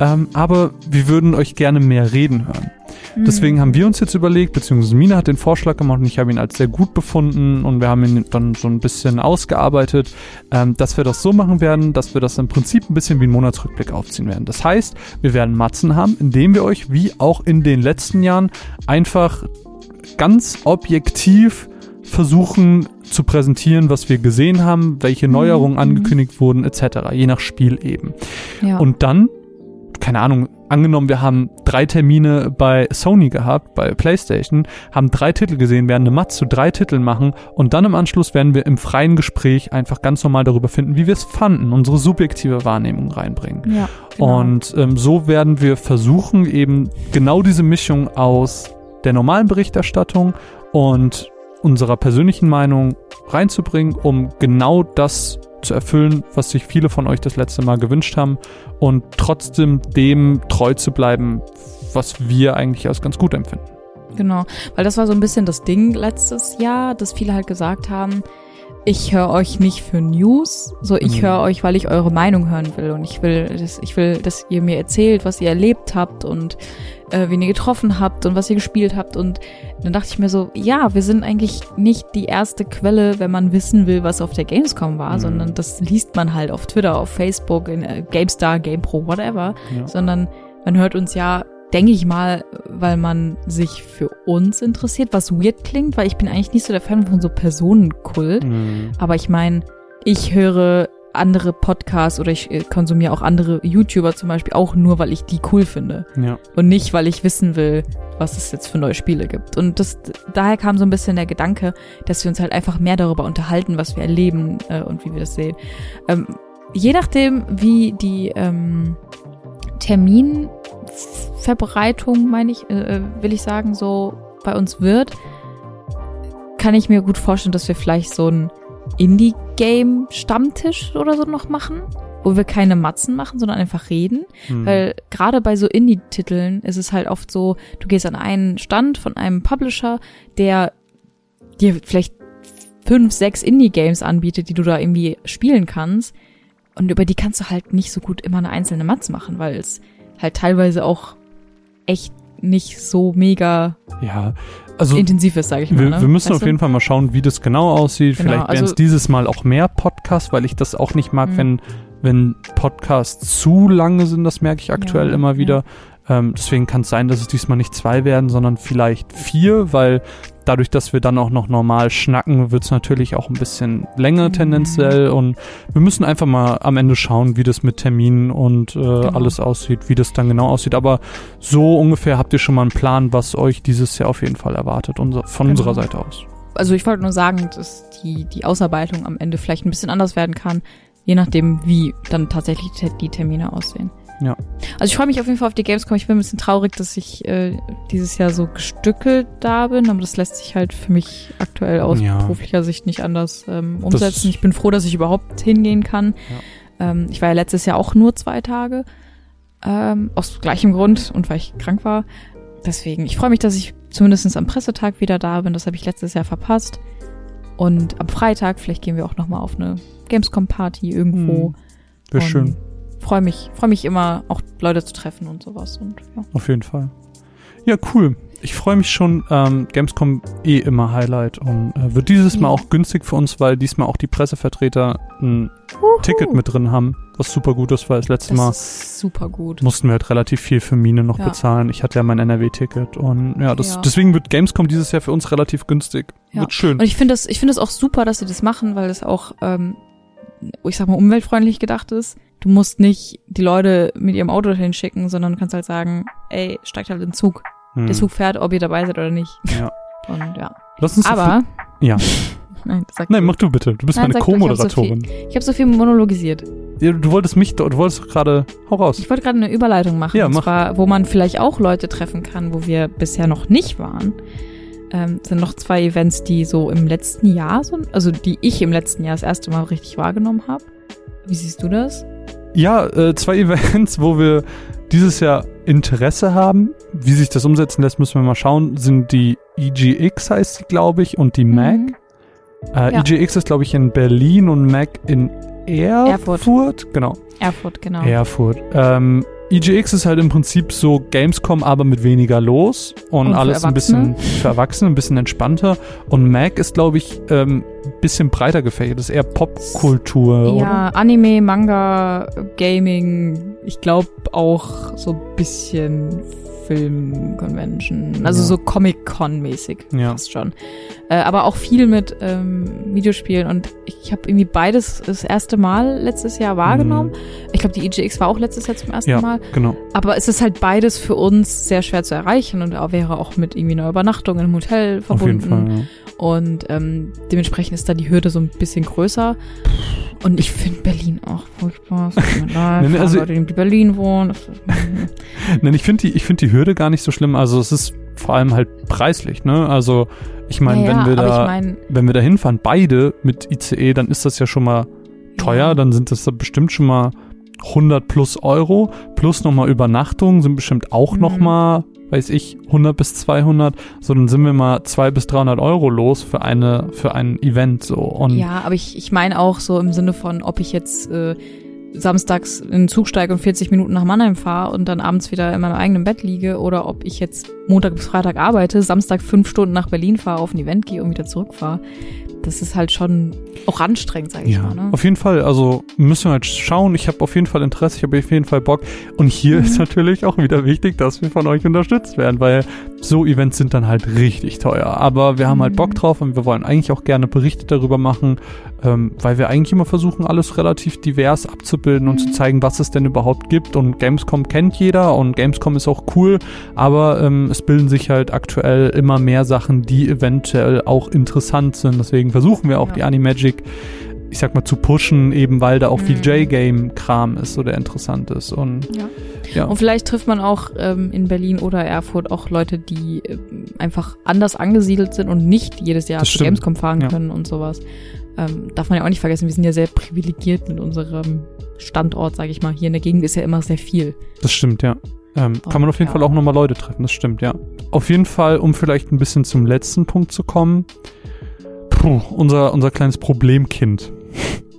Ähm, aber wir würden euch gerne mehr reden hören. Deswegen haben wir uns jetzt überlegt, beziehungsweise Mina hat den Vorschlag gemacht und ich habe ihn als sehr gut befunden und wir haben ihn dann so ein bisschen ausgearbeitet, ähm, dass wir das so machen werden, dass wir das im Prinzip ein bisschen wie einen Monatsrückblick aufziehen werden. Das heißt, wir werden Matzen haben, indem wir euch, wie auch in den letzten Jahren, einfach ganz objektiv versuchen zu präsentieren, was wir gesehen haben, welche Neuerungen Mhm. angekündigt wurden, etc., je nach Spiel eben. Ja. Und dann, keine Ahnung, angenommen, wir haben drei Termine bei Sony gehabt, bei PlayStation, haben drei Titel gesehen, werden eine Matz zu drei Titeln machen und dann im Anschluss werden wir im freien Gespräch einfach ganz normal darüber finden, wie wir es fanden, unsere subjektive Wahrnehmung reinbringen. ja, genau. Und ähm, so werden wir versuchen, eben genau diese Mischung aus der normalen Berichterstattung und unserer persönlichen Meinung reinzubringen, um genau das zu erfüllen, was sich viele von euch das letzte Mal gewünscht haben. Und trotzdem dem treu zu bleiben, was wir eigentlich als ganz gut empfinden. Genau, weil das war so ein bisschen das Ding letztes Jahr, dass viele halt gesagt haben, ich höre euch nicht für News, so ich Mhm. höre euch, weil ich eure Meinung hören will. Und ich will, dass, ich will, dass ihr mir erzählt, was ihr erlebt habt. Und äh, wen ihr getroffen habt und was ihr gespielt habt und dann dachte ich mir so, ja, wir sind eigentlich nicht die erste Quelle, wenn man wissen will, was auf der Gamescom war, Mhm. sondern das liest man halt auf Twitter, auf Facebook, in äh, GameStar, GamePro, whatever Ja. sondern man hört uns ja, denke ich mal, weil man sich für uns interessiert, was weird klingt, weil ich bin eigentlich nicht so der Fan von so Personenkult. Mhm. Aber ich meine, ich höre andere Podcasts oder ich äh, konsumiere auch andere YouTuber zum Beispiel auch nur, weil ich die cool finde Ja. und nicht, weil ich wissen will, was es jetzt für neue Spiele gibt. Und das, daher kam so ein bisschen der Gedanke, dass wir uns halt einfach mehr darüber unterhalten, was wir erleben äh, und wie wir das sehen. Ähm, je nachdem, wie die ähm, Terminverbreitung, meine ich, äh, will ich sagen, so bei uns wird, kann ich mir gut vorstellen, dass wir vielleicht so ein Indie-Game-Stammtisch oder so noch machen, wo wir keine Matzen machen, sondern einfach reden. Mhm. Weil gerade bei so Indie-Titeln ist es halt oft so, du gehst an einen Stand von einem Publisher, der dir vielleicht fünf, sechs Indie-Games anbietet, die du da irgendwie spielen kannst. Und über die kannst du halt nicht so gut immer eine einzelne Matz machen, weil es halt teilweise auch echt nicht so mega ja. Also intensiv ist, sage ich mal. Wir, ne? wir müssen Weißt auf du? jeden Fall mal schauen, wie das genau aussieht. Genau, Vielleicht wären es also- dieses Mal auch mehr Podcasts, weil ich das auch nicht mag, Mhm. wenn, wenn Podcasts zu lange sind. Das merke ich aktuell Ja, immer wieder. Ähm, deswegen kann es sein, dass es diesmal nicht zwei werden, sondern vielleicht vier, weil dadurch, dass wir dann auch noch normal schnacken, wird es natürlich auch ein bisschen länger Mhm. tendenziell. Und wir müssen einfach mal am Ende schauen, wie das mit Terminen und äh, Genau. alles aussieht, wie das dann genau aussieht. Aber so ungefähr habt ihr schon mal einen Plan, was euch dieses Jahr auf jeden Fall erwartet, unser, von Genau. unserer Seite aus. also ich wollte nur sagen, dass die, die Ausarbeitung am Ende vielleicht ein bisschen anders werden kann, je nachdem, wie dann tatsächlich die Termine aussehen. Ja. Also ich freue mich auf jeden Fall auf die Gamescom. Ich bin ein bisschen traurig, dass ich äh, dieses Jahr so gestückelt da bin, aber das lässt sich halt für mich aktuell aus Ja. beruflicher Sicht nicht anders ähm, umsetzen. Ich bin froh, dass ich überhaupt hingehen kann. Ähm, ich war ja letztes Jahr auch nur zwei Tage, ähm, aus gleichem Grund und weil ich krank war. Deswegen, ich freue mich, dass ich zumindest am Pressetag wieder da bin. Das habe ich letztes Jahr verpasst. Und am Freitag, vielleicht gehen wir auch nochmal auf eine Gamescom-Party irgendwo. Hm, Wäre schön, Freue mich, freue mich immer, auch Leute zu treffen und sowas. Und ja. auf jeden Fall. Ja, cool. Ich freue mich schon. Ähm, Gamescom eh immer Highlight und äh, wird dieses Mal auch günstig für uns, weil diesmal auch die Pressevertreter ein Ticket mit drin haben, was super gut ist, weil das letzte Das Mal super gut. mussten wir halt relativ viel für Mine noch Ja. bezahlen. Ich hatte ja mein NRW-Ticket und ja, das, Ja. deswegen wird Gamescom dieses Jahr für uns relativ günstig. Wird schön. Und ich finde das, ich finde es auch super, dass sie das machen, weil es auch, ähm, ich sag mal, umweltfreundlich gedacht ist. Du musst nicht die Leute mit ihrem Auto dahin schicken, sondern du kannst halt sagen, ey, steigt halt in den Zug. Hm. Der Zug fährt, ob ihr dabei seid oder nicht. Ja. Und ja. Lass uns Aber. Ja. Nein, sag Nein, mach du bitte. Du bist Nein, meine du, ich hab so Co-Moderatorin. Habe so viel monologisiert. Ja, du wolltest mich, du wolltest gerade, hau raus. Ich wollte gerade eine Überleitung machen. Ja, und mach. zwar, wo man vielleicht auch Leute treffen kann, wo wir bisher noch nicht waren. Ähm, sind noch zwei Events, die so im letzten Jahr sind, also die ich im letzten Jahr das erste Mal richtig wahrgenommen habe. Wie siehst du das? Ja, äh, zwei Events, wo wir dieses Jahr Interesse haben. Wie sich das umsetzen lässt, müssen wir mal schauen. Sind die EGX heißt sie, glaube ich, und die MAC. Mhm. Äh, Ja. EGX ist, glaube ich, in Berlin und MAC in Erfurt. Erfurt. Genau, Erfurt, genau. Erfurt. Ähm, EGX ist halt im Prinzip so Gamescom, aber mit weniger los und, Und alles ein bisschen für Erwachsene, ein bisschen entspannter. Und Mac ist, glaube ich, ähm, bisschen breiter gefächert. Das ist eher Popkultur, oder? Ja, Anime, Manga, Gaming, ich glaube auch so ein bisschen Film-Convention, also Ja. so Comic-Con-mäßig Ja. fast schon. Äh, aber auch viel mit ähm, Videospielen und ich habe irgendwie beides das erste Mal letztes Jahr wahrgenommen. Ich glaube, die EGX war auch letztes Jahr zum ersten Mhm. Ja, Mal. genau. Aber es ist halt beides für uns sehr schwer zu erreichen und auch wäre auch mit irgendwie einer Übernachtung im Hotel Auf jeden verbunden. Fall. Und ähm, dementsprechend ist da die Hürde so ein bisschen größer. Und ich finde Berlin auch furchtbar. Es tut mir leid, also- Leute, die in Berlin wohnen. Nein, ich finde die, ich finde die Hürde gar nicht so schlimm. Also es ist vor allem halt preislich, ne? Also ich meine, ja, wenn wir da, ich mein, wenn wir da hinfahren, beide mit ICE, dann ist das ja schon mal teuer. Dann sind das da bestimmt schon mal 100 plus Euro. Plus nochmal Übernachtung sind bestimmt auch Mhm. noch mal, weiß ich, 100 bis 200. So, dann sind wir mal 200 bis 300 Euro los für eine, für ein Event, so. Und ja, aber ich, ich meine auch so im Sinne von, ob ich jetzt äh, samstags in den Zug steige und 40 Minuten nach Mannheim fahre und dann abends wieder in meinem eigenen Bett liege oder ob ich jetzt Montag bis Freitag arbeite, Samstag fünf Stunden nach Berlin fahre, auf ein Event gehe und wieder zurückfahre. Das ist halt schon auch anstrengend, sag ich Ja, mal. Ne? auf jeden Fall. Also müssen wir halt schauen. Ich habe auf jeden Fall Interesse, ich habe auf jeden Fall Bock. Und hier Mhm. ist natürlich auch wieder wichtig, dass wir von euch unterstützt werden, weil so Events sind dann halt richtig teuer. Aber wir haben halt Mhm. Bock drauf und wir wollen eigentlich auch gerne Berichte darüber machen, ähm, weil wir eigentlich immer versuchen, alles relativ divers abzubilden und Mhm. zu zeigen, was es denn überhaupt gibt. Und Gamescom kennt jeder und Gamescom ist auch cool, aber ähm, es bilden sich halt aktuell immer mehr Sachen, die eventuell auch interessant sind. Deswegen versuchen wir auch Ja. die Animagic ich sag mal, zu pushen, eben weil da auch viel Mhm. J-Game-Kram ist, so der interessant ist. Und Ja. ja, Und vielleicht trifft man auch ähm, in Berlin oder Erfurt auch Leute, die ähm, einfach anders angesiedelt sind und nicht jedes Jahr Das zu stimmt. Gamescom fahren Ja. können und sowas. Ähm, darf man ja auch nicht vergessen, wir sind ja sehr privilegiert mit unserem Standort, sage ich mal. Hier in der Gegend ist ja immer sehr viel. das stimmt, ja. Ähm, Und, kann man auf jeden ja. Fall auch nochmal Leute treffen, das stimmt, ja. Auf jeden Fall, um vielleicht ein bisschen zum letzten Punkt zu kommen. Puh, unser, unser kleines Problemkind.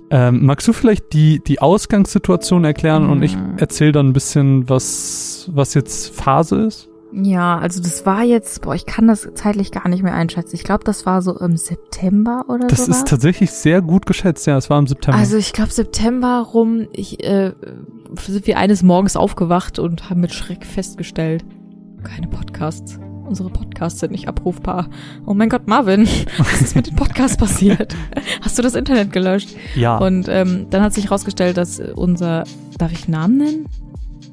Ähm, magst du vielleicht die, die Ausgangssituation erklären und ich Mhm. erzähle dann ein bisschen, was, was jetzt Phase ist? Ja, also das war jetzt, boah, ich kann das zeitlich gar nicht mehr einschätzen. Ich glaube, das war so im September oder Das sowas. ist tatsächlich sehr gut geschätzt, ja, es war im September. Also ich glaube September rum, ich, äh, sind wir eines Morgens aufgewacht und haben mit Schreck festgestellt, keine Podcasts. Unsere Podcasts sind nicht abrufbar. Oh mein Gott, Marvin, was ist mit den Podcasts passiert? Hast du das Internet gelöscht? ja, Und ähm, dann hat sich herausgestellt, dass unser, darf ich Namen nennen?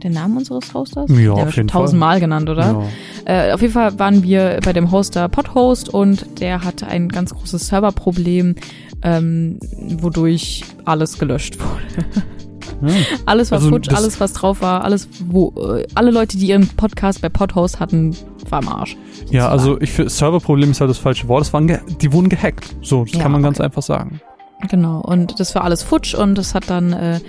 Der Name unseres Hosters? Ja, Der auf jeden Fall. tausendmal genannt, oder? ja. Äh, auf jeden Fall waren wir bei dem Hoster Podhost und der hatte ein ganz großes Serverproblem, ähm, wodurch alles gelöscht wurde. Ja. Alles war Also futsch, das- alles was drauf war, alles wo äh, alle Leute, die ihren Podcast bei Podhost hatten, war am Arsch. Ja, sozusagen. also ich Serverproblem ist halt das falsche Wort. Es waren die wurden gehackt. So, das Ja, kann man ganz okay. einfach sagen. Genau, und das war alles futsch und das hat dann, äh,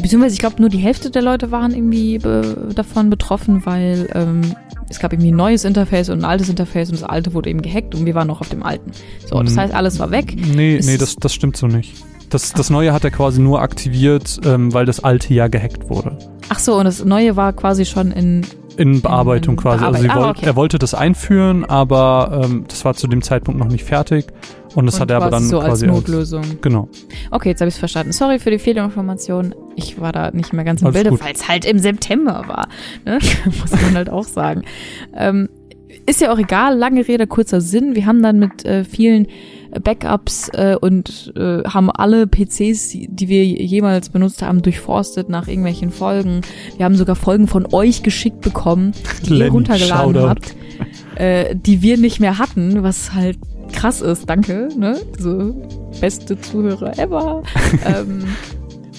beziehungsweise ich glaube nur die Hälfte der Leute waren irgendwie be davon betroffen, weil ähm, es gab irgendwie ein neues Interface und ein altes Interface und das alte wurde eben gehackt und wir waren noch auf dem alten. So, das Mhm. heißt, alles war weg. Nee, Es nee, das, das stimmt so nicht. Das, das neue hat er quasi nur aktiviert, ähm, weil das alte ja gehackt wurde. Ach so, und das neue war quasi schon in, In Bearbeitung In quasi. Also sie Bearbeit- ah, wollt, okay. er wollte das einführen, aber ähm, das war zu dem Zeitpunkt noch nicht fertig. Und das und hat er aber dann so als quasi Notlösung. genau. Okay, jetzt habe ich es verstanden. Sorry für die Fehlinformation. Ich war da nicht mehr ganz im Alles Bilde, weil es halt im September war. Ne? Muss man halt auch sagen. Ähm, ist ja auch egal, lange Rede, kurzer Sinn. Wir haben dann mit äh, vielen Backups äh, und äh, haben alle PCs, die wir jemals benutzt haben, durchforstet nach irgendwelchen Folgen. Wir haben sogar Folgen von euch geschickt bekommen, die ihr Lenny, runtergeladen Shoutout. habt, äh, die wir nicht mehr hatten, was halt krass ist. Danke, ne? So beste Zuhörer ever. ähm,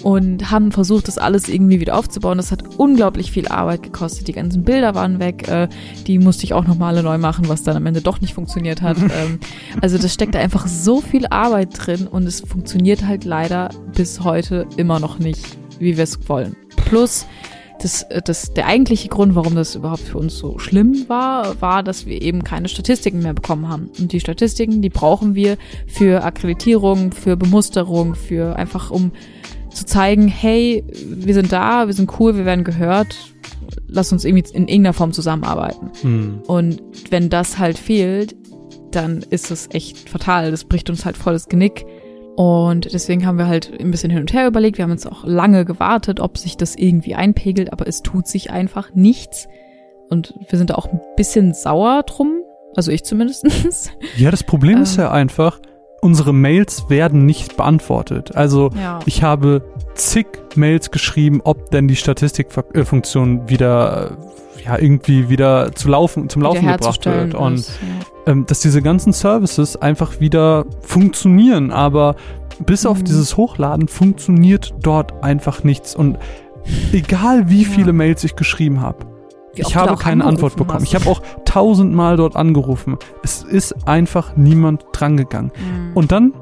und haben versucht, das alles irgendwie wieder aufzubauen. Das hat unglaublich viel Arbeit gekostet. Die ganzen Bilder waren weg. Äh, die musste ich auch nochmal alle neu machen, was dann am Ende doch nicht funktioniert hat. ähm, also das steckt da einfach so viel Arbeit drin und es funktioniert halt leider bis heute immer noch nicht, wie wir es wollen. Plus, das, äh, das, der eigentliche Grund, warum das überhaupt für uns so schlimm war, war, dass wir eben keine Statistiken mehr bekommen haben. Und die Statistiken, die brauchen wir für Akkreditierung, für Bemusterung, für einfach um zu zeigen, hey, wir sind da, wir sind cool, wir werden gehört, lass uns irgendwie in irgendeiner Form zusammenarbeiten. Hm. Und wenn das halt fehlt, dann ist es echt fatal. Das bricht uns halt voll das Genick. Und deswegen haben wir halt ein bisschen hin und her überlegt. Wir haben jetzt auch lange gewartet, ob sich das irgendwie einpegelt, aber es tut sich einfach nichts. Und wir sind da auch ein bisschen sauer drum. Also ich zumindestens. Ja, das Problem ist Ähm. ja einfach, unsere Mails werden nicht beantwortet. Also Ja. ich habe zig Mails geschrieben, ob denn die Statistikfunktion wieder ja irgendwie wieder zu laufen zum Laufen gebracht wird und ist, ja. Ähm, dass diese ganzen Services einfach wieder funktionieren, aber bis auf Mhm. dieses Hochladen funktioniert dort einfach nichts und egal wie Ja. viele Mails ich geschrieben habe, ich habe keine Antwort bekommen. hast. Ich habe auch tausendmal dort angerufen. Es ist einfach niemand drangegangen. Mhm. Und dann,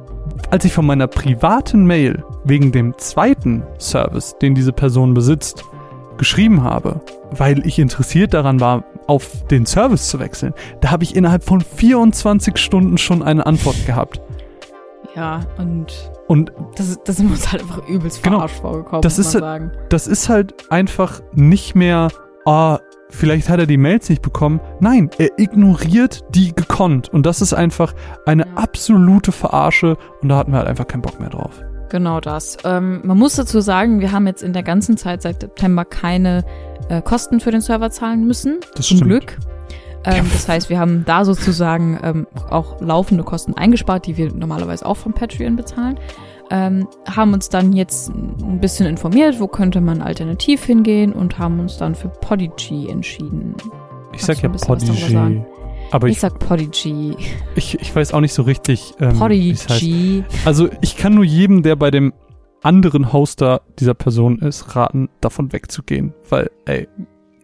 als ich von meiner privaten Mail wegen dem zweiten Service, den diese Person besitzt, geschrieben habe, weil ich interessiert daran war, auf den Service zu wechseln, da habe ich innerhalb von 24 Stunden schon eine Antwort gehabt. ja, und Und das, das ist uns halt einfach übelst Genau. verarscht vorgekommen, Das ist halt- das ist halt einfach nicht mehr, ah, vielleicht hat er die Mails nicht bekommen. Nein, er ignoriert die gekonnt. Und das ist einfach eine absolute Verarsche und da hatten wir halt einfach keinen Bock mehr drauf. Genau das. Ähm, man muss dazu sagen, wir haben jetzt in der ganzen Zeit seit September keine äh, Kosten für den Server zahlen müssen. Das zum stimmt. Glück. Ähm, das heißt, wir haben da sozusagen ähm, auch laufende Kosten eingespart, die wir normalerweise auch von Patreon bezahlen. Ähm, haben uns dann jetzt ein bisschen informiert, wo könnte man alternativ hingehen und haben uns dann für Podigy entschieden. Ich Kannst sag ja Podigy. Aber Ich, ich, sag Podigy. ich, ich weiß auch nicht so richtig, ähm. Podigy. Also ich kann nur jedem, der bei dem anderen Hoster dieser Person ist, raten, davon wegzugehen. Weil, ey.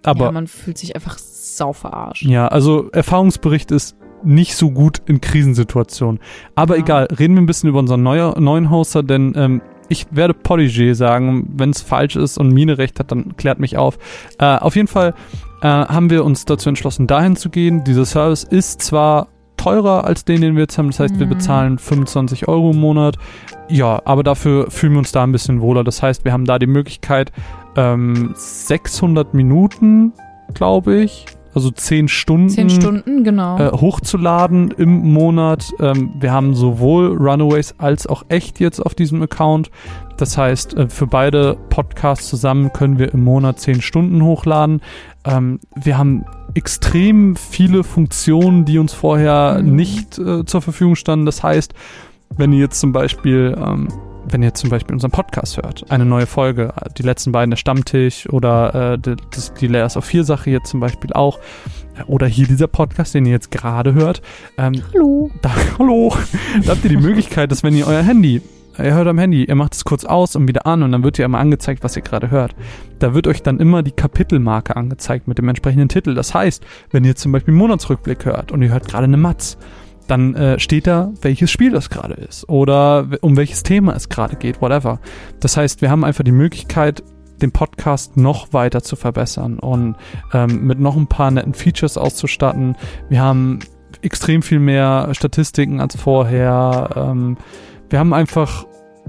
Aber ja, man fühlt sich einfach sau verarscht. Ja, also Erfahrungsbericht ist nicht so gut in Krisensituationen. Aber Ja. egal, reden wir ein bisschen über unseren neuer, neuen Hoster, denn ähm, ich werde Podigé sagen. Wenn es falsch ist und Mine recht hat, dann klärt mich auf. Äh, auf jeden Fall äh, haben wir uns dazu entschlossen, dahin zu gehen. Dieser Service ist zwar teurer als den, den wir jetzt haben. Das heißt, wir Mhm. bezahlen 25 Euro im Monat. Ja, aber dafür fühlen wir uns da ein bisschen wohler. Das heißt, wir haben da die Möglichkeit, ähm, 600 Minuten, glaube ich, also 10 Stunden, Zehn Stunden, genau. Äh, hochzuladen im Monat. Ähm, wir haben sowohl Runaways als auch echt jetzt auf diesem Account. Das heißt, äh, für beide Podcasts zusammen können wir im Monat 10 Stunden hochladen. Ähm, wir haben extrem viele Funktionen, die uns vorher Mhm. nicht äh, zur Verfügung standen. Das heißt, wenn ihr jetzt zum Beispiel, ähm, wenn ihr zum Beispiel unseren Podcast hört, eine neue Folge, die letzten beiden der Stammtisch oder äh, die, die Layers of 4 Sache jetzt zum Beispiel auch, oder hier dieser Podcast, den ihr jetzt gerade hört, ähm, Hallo. da, hallo, da habt ihr die Möglichkeit, dass wenn ihr euer Handy, ihr hört am Handy, ihr macht es kurz aus und wieder an und dann wird ihr immer angezeigt, was ihr gerade hört. Da wird euch dann immer die Kapitelmarke angezeigt mit dem entsprechenden Titel. Das heißt, wenn ihr zum Beispiel einen Monatsrückblick hört und ihr hört gerade eine Matz, dann äh, steht da, welches Spiel das gerade ist oder um welches Thema es gerade geht, whatever. Das heißt, wir haben einfach die Möglichkeit, den Podcast noch weiter zu verbessern und ähm, mit noch ein paar netten Features auszustatten. Wir haben extrem viel mehr Statistiken als vorher. Ähm, wir haben einfach,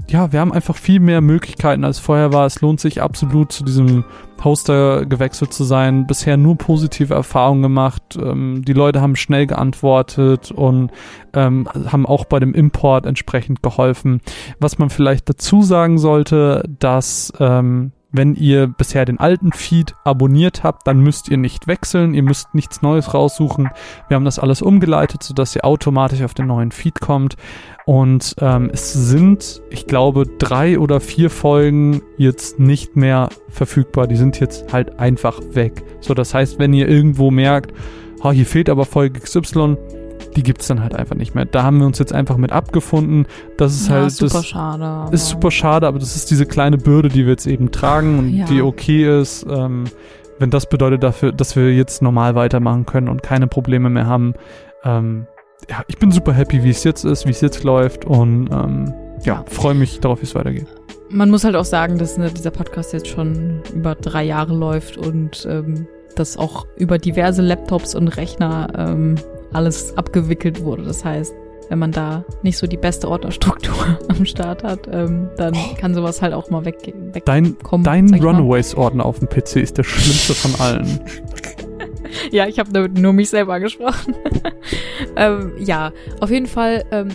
ja, wir haben einfach viel mehr Möglichkeiten als vorher war. Es lohnt sich absolut zu diesem Poster gewechselt zu sein. Bisher nur positive Erfahrungen gemacht. Ähm, die Leute haben schnell geantwortet und ähm, haben auch bei dem Import entsprechend geholfen. Was man vielleicht dazu sagen sollte, dass ähm, wenn ihr bisher den alten Feed abonniert habt, dann müsst ihr nicht wechseln, ihr müsst nichts Neues raussuchen. Wir haben das alles umgeleitet, sodass ihr automatisch auf den neuen Feed kommt. Und ähm, es sind, ich glaube, drei oder vier Folgen jetzt nicht mehr verfügbar. Die sind jetzt halt einfach weg. So, das heißt, wenn ihr irgendwo merkt, oh, hier fehlt aber Folge XY, die gibt's dann halt einfach nicht mehr. Da haben wir uns jetzt einfach mit abgefunden. Das ist ja, halt super das schade. ist super schade, aber das ist diese kleine Bürde, die wir jetzt eben tragen und Ja. die okay ist. Ähm, wenn das bedeutet dafür, dass wir jetzt normal weitermachen können und keine Probleme mehr haben. Ähm, ja, ich bin super happy, wie es jetzt ist, wie es jetzt läuft und ähm, ja, freue mich darauf, wie es weitergeht. Man muss halt auch sagen, dass ne, dieser Podcast jetzt schon über drei Jahre läuft und ähm, dass auch über diverse Laptops und Rechner ähm, alles abgewickelt wurde. Das heißt, wenn man da nicht so die beste Ordnerstruktur am Start hat, ähm, dann kann sowas halt auch mal weg, Dein, wegkommen. dein. Runaways-Ordner auf dem PC ist der schlimmste von allen. Ja, ich habe damit nur mich selber angesprochen. ähm, ja, auf jeden Fall ähm,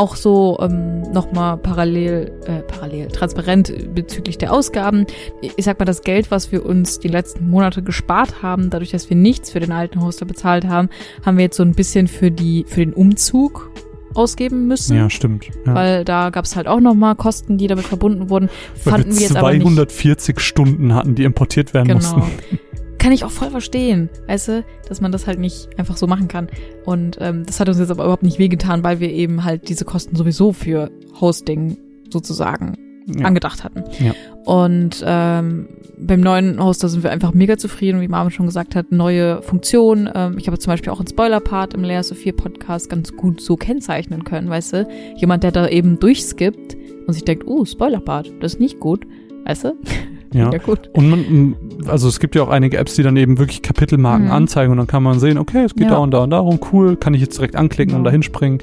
auch so ähm, nochmal parallel, äh, parallel, transparent bezüglich der Ausgaben. Ich sag mal, das Geld, was wir uns die letzten Monate gespart haben, dadurch, dass wir nichts für den alten Hoster bezahlt haben, haben wir jetzt so ein bisschen für die, für den Umzug ausgeben müssen. Ja, stimmt. Ja. Weil da gab es halt auch nochmal Kosten, die damit verbunden wurden. Weil Fanden wir wir jetzt aber nicht. 240 Stunden hatten, die importiert werden Genau. mussten. Kann ich auch voll verstehen, weißt du, dass man das halt nicht einfach so machen kann. Und ähm, das hat uns jetzt aber überhaupt nicht wehgetan, weil wir eben halt diese Kosten sowieso für Hosting sozusagen Ja. angedacht hatten. Ja. Und ähm, beim neuen Hoster sind wir einfach mega zufrieden, wie Marvin schon gesagt hat, neue Funktionen. Ähm, ich habe zum Beispiel auch einen Spoiler-Part im Layer Sophia Podcast ganz gut so kennzeichnen können, weißt du? Jemand, der da eben durchskippt und sich denkt, oh, Spoiler-Part, das ist nicht gut, weißt du? Ja. Ja, gut. Und man, also es gibt ja auch einige Apps, die dann eben wirklich Kapitelmarken Mhm. anzeigen und dann kann man sehen, okay, es geht Ja. da und da und darum, cool, kann ich jetzt direkt anklicken und Genau. dahin springen.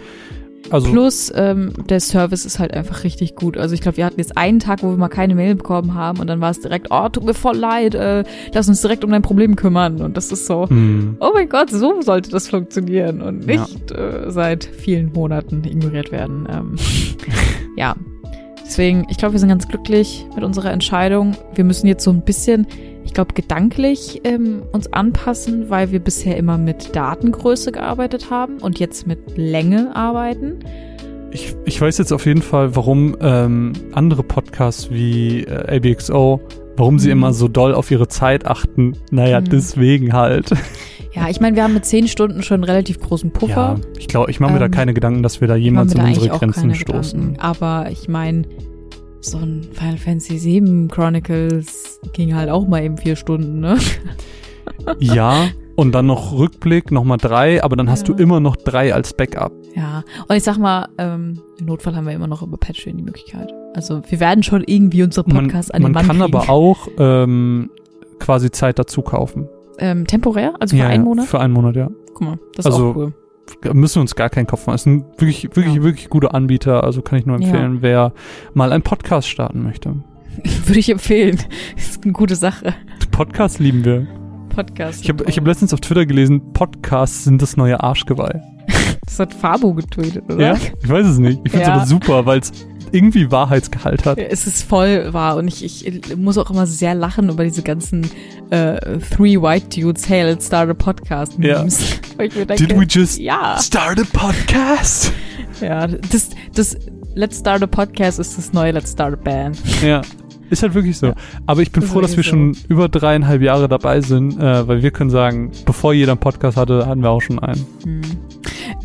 Also Plus, ähm, der Service ist halt einfach richtig gut. Also ich glaube, wir hatten jetzt einen Tag, wo wir mal keine Mail bekommen haben und dann war es direkt, oh, tut mir voll leid, äh, lass uns direkt um dein Problem kümmern. Und das ist so, mh, oh mein Gott, so sollte das funktionieren und Ja. nicht äh, seit vielen Monaten ignoriert werden. Ähm, ja, deswegen, ich glaube, wir sind ganz glücklich mit unserer Entscheidung. Wir müssen jetzt so ein bisschen, ich glaube, gedanklich ähm, uns anpassen, weil wir bisher immer mit Datengröße gearbeitet haben und jetzt mit Länge arbeiten. ich, ich weiß jetzt auf jeden Fall, warum ähm, andere Podcasts wie äh, ABXO, warum sie Mhm. immer so doll auf ihre Zeit achten. Naja, Mhm. deswegen halt. Ja, ich meine, wir haben mit zehn Stunden schon einen relativ großen Puffer. Ja, ich glaube, ich mache mir da Ähm, keine Gedanken, dass wir da jemals da unsere Grenzen stoßen. Gedanken. Aber ich meine, so ein Final Fantasy VII Chronicles ging halt auch mal eben vier Stunden, ne? Ja, und dann noch Rückblick, nochmal drei, aber dann hast Ja. du immer noch drei als Backup. Ja. Und ich sag mal, ähm, im Notfall haben wir immer noch über Patreon die Möglichkeit. Also wir werden schon irgendwie unsere Man, Podcasts an den man Mann kann kriegen. aber auch ähm, quasi Zeit dazu kaufen. Ähm, temporär, also für ja, einen ja, Monat. Für einen Monat, ja. Guck mal, das Also, ist auch cool. Müssen wir uns gar keinen Kopf machen. Es ist ein wirklich, wirklich, Ja. wirklich guter Anbieter. Also kann ich nur Ja. empfehlen, wer mal einen Podcast starten möchte. Würde ich empfehlen. Das ist eine gute Sache. Podcast lieben wir. Podcast. Ich habe hab letztens auf Twitter gelesen, Podcasts sind das neue Arschgeweih. das hat Fabo getötet, oder? Ja? Ich weiß es nicht. Ich finde es Ja. aber super, weil es irgendwie Wahrheitsgehalt hat. Ja, Es ist voll wahr und ich, ich muss auch immer sehr lachen über diese ganzen äh, Three White Dudes, hey, let's start a podcast Memes. Mir denke, Did we just ja, start a podcast? ja, das, das Let's Start a Podcast ist das neue Let's Start a Band. Ja. Ist halt wirklich so. Ja. Aber ich bin Ist froh, dass wir wirklich schon über dreieinhalb Jahre dabei sind, äh, weil wir können sagen, bevor jeder einen Podcast hatte, hatten wir auch schon einen. Hm.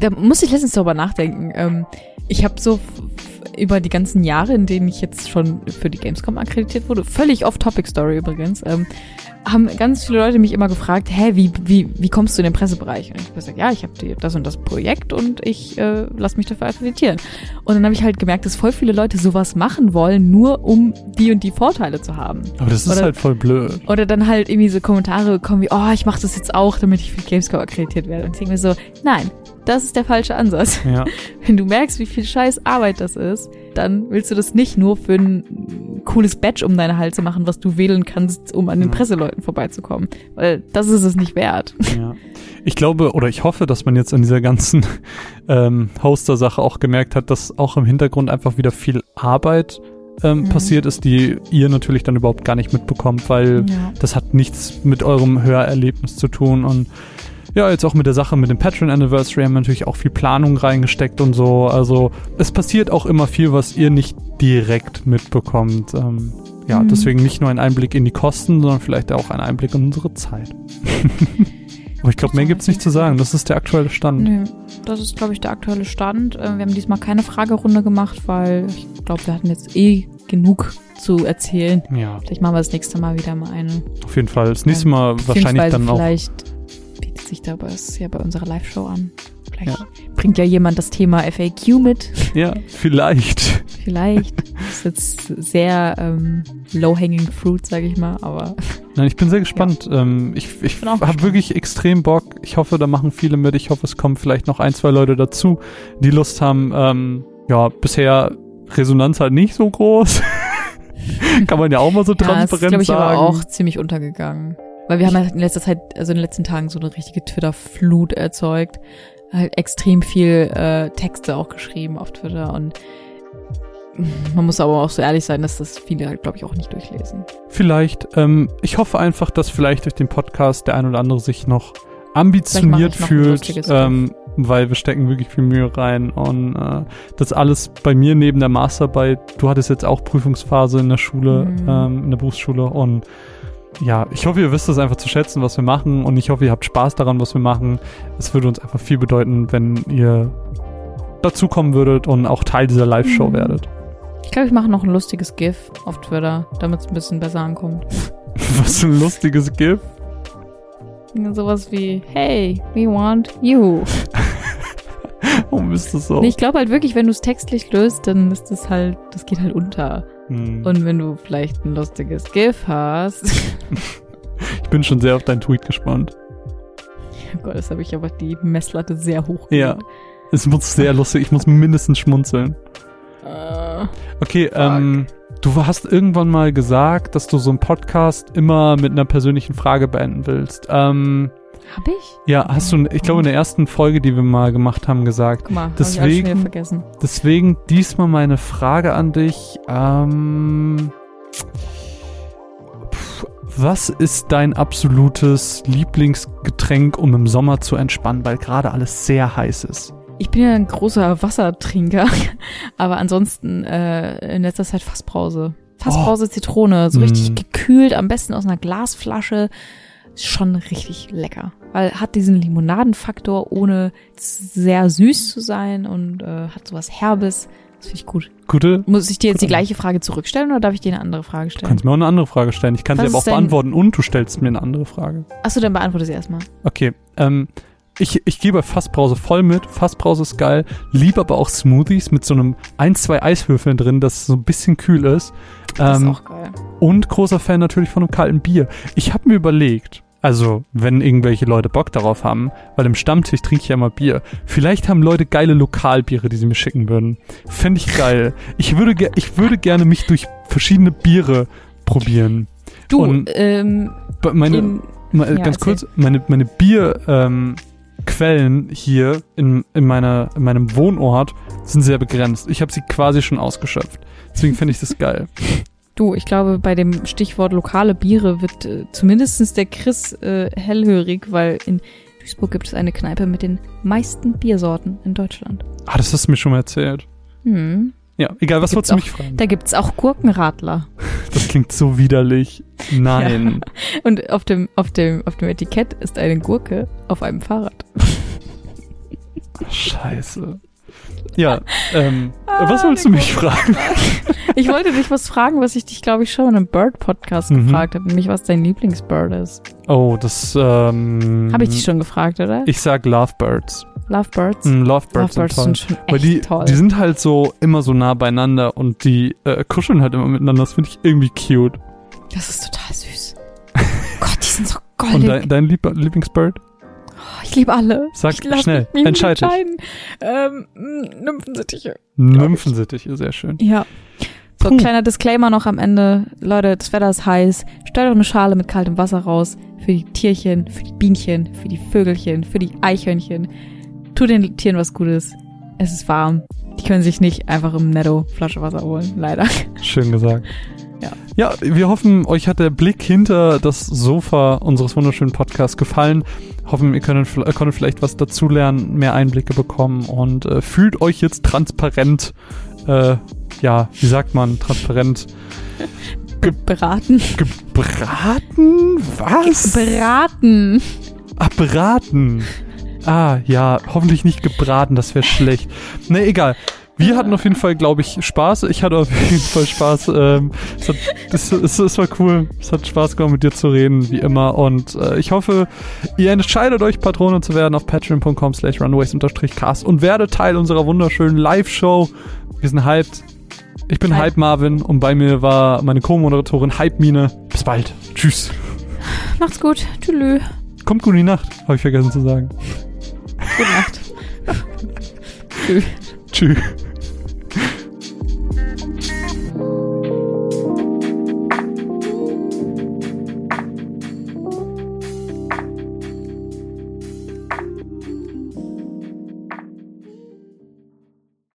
Da muss ich letztens darüber nachdenken. Ähm, ich habe so über die ganzen Jahre, in denen ich jetzt schon für die Gamescom akkreditiert wurde, völlig off-Topic-Story übrigens, ähm, haben ganz viele Leute mich immer gefragt, hä, wie, wie, wie kommst du in den Pressebereich? Und ich habe gesagt, ja, ich habe das und das Projekt und ich äh, lasse mich dafür akkreditieren. Und dann habe ich halt gemerkt, dass voll viele Leute sowas machen wollen, nur um die und die Vorteile zu haben. Aber das ist Oder- halt voll blöd. Oder dann halt irgendwie so Kommentare bekommen wie, oh, ich mache das jetzt auch, damit ich für Gamescom akkreditiert werde. Und ich denke mir so, nein, das ist der falsche Ansatz. Ja. Wenn du merkst, wie viel scheiß Arbeit das ist, dann willst du das nicht nur für ein cooles Badge um deine Halse machen, was du wählen kannst, um an den Ja. Presseleuten vorbeizukommen. Weil das ist es nicht wert. Ja. Ich glaube oder ich hoffe, dass man jetzt an dieser ganzen ähm, Hoster-Sache auch gemerkt hat, dass auch im Hintergrund einfach wieder viel Arbeit ähm, Mhm. passiert ist, die ihr natürlich dann überhaupt gar nicht mitbekommt, weil Ja. das hat nichts mit eurem Hörerlebnis zu tun und ja, jetzt auch mit der Sache mit dem Patreon Anniversary haben wir natürlich auch viel Planung reingesteckt und so. Also es passiert auch immer viel, was ihr nicht direkt mitbekommt. Ähm, ja, Mhm. deswegen nicht nur ein Einblick in die Kosten, sondern vielleicht auch ein Einblick in unsere Zeit. Aber ich glaube, mehr gibt's nicht zu sagen. Das ist der aktuelle Stand. Nö, das ist, glaube ich, der aktuelle Stand. Äh, Wir haben diesmal keine Fragerunde gemacht, weil ich glaube, wir hatten jetzt eh genug zu erzählen. Ja, Vielleicht machen wir das nächste Mal wieder mal eine. auf jeden Fall. Das nächste Mal wahrscheinlich dann auch. Vielleicht sich da was ja bei unserer Live-Show an. Vielleicht bringt ja jemand das Thema FAQ mit. Ja, vielleicht. Vielleicht. das ist jetzt sehr ähm, low-hanging fruit, sage ich mal, aber Nein, ich bin sehr gespannt. Ähm, ich ich habe wirklich extrem Bock. Ich hoffe, da machen viele mit. Ich hoffe, es kommen vielleicht noch ein, zwei Leute dazu, die Lust haben. Ähm, ja, bisher Resonanz halt nicht so groß. Kann man ja auch mal so ja, das ist, transparent glaube ich, aber auch ziemlich untergegangen. Weil wir haben halt in letzter Zeit, also in den letzten Tagen so eine richtige Twitter-Flut erzeugt. Halt extrem viel äh, Texte auch geschrieben auf Twitter und man muss aber auch so ehrlich sein, dass das viele halt, glaube ich, auch nicht durchlesen. Vielleicht. Ähm, ich hoffe einfach, dass vielleicht durch den Podcast der ein oder andere sich noch ambitioniert fühlt, ähm, weil wir stecken wirklich viel Mühe rein und äh, das alles bei mir neben der Masterarbeit. Du hattest jetzt auch Prüfungsphase in der Schule, Mhm. ähm, in der Berufsschule und ja, ich hoffe, ihr wisst es einfach zu schätzen, was wir machen und ich hoffe, ihr habt Spaß daran, was wir machen. Es würde uns einfach viel bedeuten, wenn ihr dazukommen würdet und auch Teil dieser Live-Show Mhm. werdet. Ich glaube, ich mache noch ein lustiges GIF auf Twitter, damit es ein bisschen besser ankommt. Was ein lustiges GIF. Sowas wie, hey, we want you. Warum ist das so? Nee, ich glaube halt wirklich, wenn du es textlich löst, dann ist das halt, das geht halt unter. Hm. Und wenn du vielleicht ein lustiges GIF hast. Ich bin schon sehr auf deinen Tweet gespannt. oh Gott, das habe ich aber die Messlatte sehr hoch. Ja. Es muss sehr lustig, ich muss mindestens schmunzeln. Äh, Okay, ähm, du hast irgendwann mal gesagt, dass du so einen Podcast immer mit einer persönlichen Frage beenden willst. Ähm, hab ich? ja, hast du, ich glaube, in der ersten Folge, die wir mal gemacht haben, gesagt. Guck mal, hab Deswegen- ich schon wieder vergessen. Deswegen diesmal meine Frage an dich. Ähm, pf, was ist dein absolutes Lieblingsgetränk, um im Sommer zu entspannen, weil gerade alles sehr heiß ist? Ich bin ja ein großer Wassertrinker, aber ansonsten äh, in letzter Zeit Fassbrause. Fassbrause Zitrone, so Mm. richtig gekühlt, am besten aus einer Glasflasche. Ist schon richtig lecker. Weil hat diesen Limonadenfaktor, ohne sehr süß zu sein und äh, hat sowas Herbes. Das finde ich gut. Gute? Muss ich dir jetzt die gleiche Frage zurückstellen oder darf ich dir eine andere Frage Du stellen? kannst mir auch eine andere Frage stellen. Ich kann Was sie aber auch beantworten und du stellst mir eine andere Frage. Achso, dann beantworte sie erstmal. Okay, ähm, ich, ich gehe bei Fassbrause voll mit. Fassbrause ist geil. Lieb aber auch Smoothies mit so einem ein, zwei Eiswürfeln drin, dass es so ein bisschen kühl ist. Das Ähm, ist auch geil. und großer Fan natürlich von einem kalten Bier. Ich habe mir überlegt, also wenn irgendwelche Leute Bock darauf haben, weil im Stammtisch trinke ich ja immer Bier. Vielleicht haben Leute geile Lokalbiere, die sie mir schicken würden. Fände ich geil. Ich würde, ich würde gerne mich durch verschiedene Biere probieren. Du, und- ähm, Meine, in, Ja, ganz erzähl. kurz, meine, meine Bierquellen ähm, Quellen hier in, in, meiner, in meinem Wohnort sind sehr begrenzt. Ich habe sie quasi schon ausgeschöpft. Deswegen finde ich das geil. Du, ich glaube, bei dem Stichwort lokale Biere wird äh, zumindest der Chris äh, hellhörig, weil in Duisburg gibt es eine Kneipe mit den meisten Biersorten in Deutschland. Ah, das hast du mir schon mal erzählt. Hm. Ja, egal, was wolltest du auch- mich fragen? Da gibt's auch Gurkenradler. Das klingt so widerlich. Nein. Und auf dem, auf dem, auf dem Etikett ist eine Gurke auf einem Fahrrad. Scheiße. Ja, ähm, Ah, was wolltest du mich fragen? Ich wollte dich was fragen, was ich dich, glaube ich, schon in einem Bird-Podcast Mhm. gefragt habe, nämlich was dein Lieblingsbird ist. Oh, das, ähm. Habe ich dich schon gefragt, oder? Ich sag Lovebirds. Lovebirds? Mm, Lovebirds, Lovebirds sind toll. sind schon echt Weil die, toll. die sind halt so immer so nah beieinander und die äh, kuscheln halt immer miteinander. Das finde ich irgendwie cute. das ist total süß. Gott, die sind so Und goldig. dein, dein Lieb Lieblingsbird? Oh, ich liebe alle. Sag schnell, mich nicht entscheid dich. Ähm, Nymphensittiche. Nymphensittiche, sehr schön. Ja. So, Puh. kleiner Disclaimer noch am Ende. Leute, das Wetter ist heiß. Stellt euch eine Schale mit kaltem Wasser raus. Für die Tierchen, für die Bienchen, für die Vögelchen, für die Eichhörnchen. Tut den Tieren was Gutes. Es ist warm. Die können sich nicht einfach im Netto Flasche Wasser holen. Leider. Schön gesagt. Ja. Ja, wir hoffen, euch hat der Blick hinter das Sofa unseres wunderschönen Podcasts gefallen. Hoffen, ihr könnt, äh, konntet vielleicht was dazulernen, mehr Einblicke bekommen und äh, fühlt euch jetzt transparent, äh, ja, wie sagt man, transparent Beraten. gebraten? Was? Beraten. Ach, beraten. Ah, ja, hoffentlich nicht gebraten, das wäre schlecht. Ne, egal. Wir hatten auf jeden Fall, glaube ich, Spaß. Ich hatte auf jeden Fall Spaß. Ähm, es, hat, es, es, es war cool. Es hat Spaß gemacht, mit dir zu reden, wie immer. Und äh, ich hoffe, ihr entscheidet euch, Patrone zu werden auf patreon.com slash runaways-cast und werdet Teil unserer wunderschönen Live-Show. Wir sind hyped. Ich bin Hype. Hype Marvin und bei mir war meine Co-Moderatorin Hype Mine. Bis bald. Tschüss. Macht's gut. Tschüss. Kommt gut in die Nacht, habe ich vergessen zu sagen. Gute Nacht. Tschüss. Tschüss.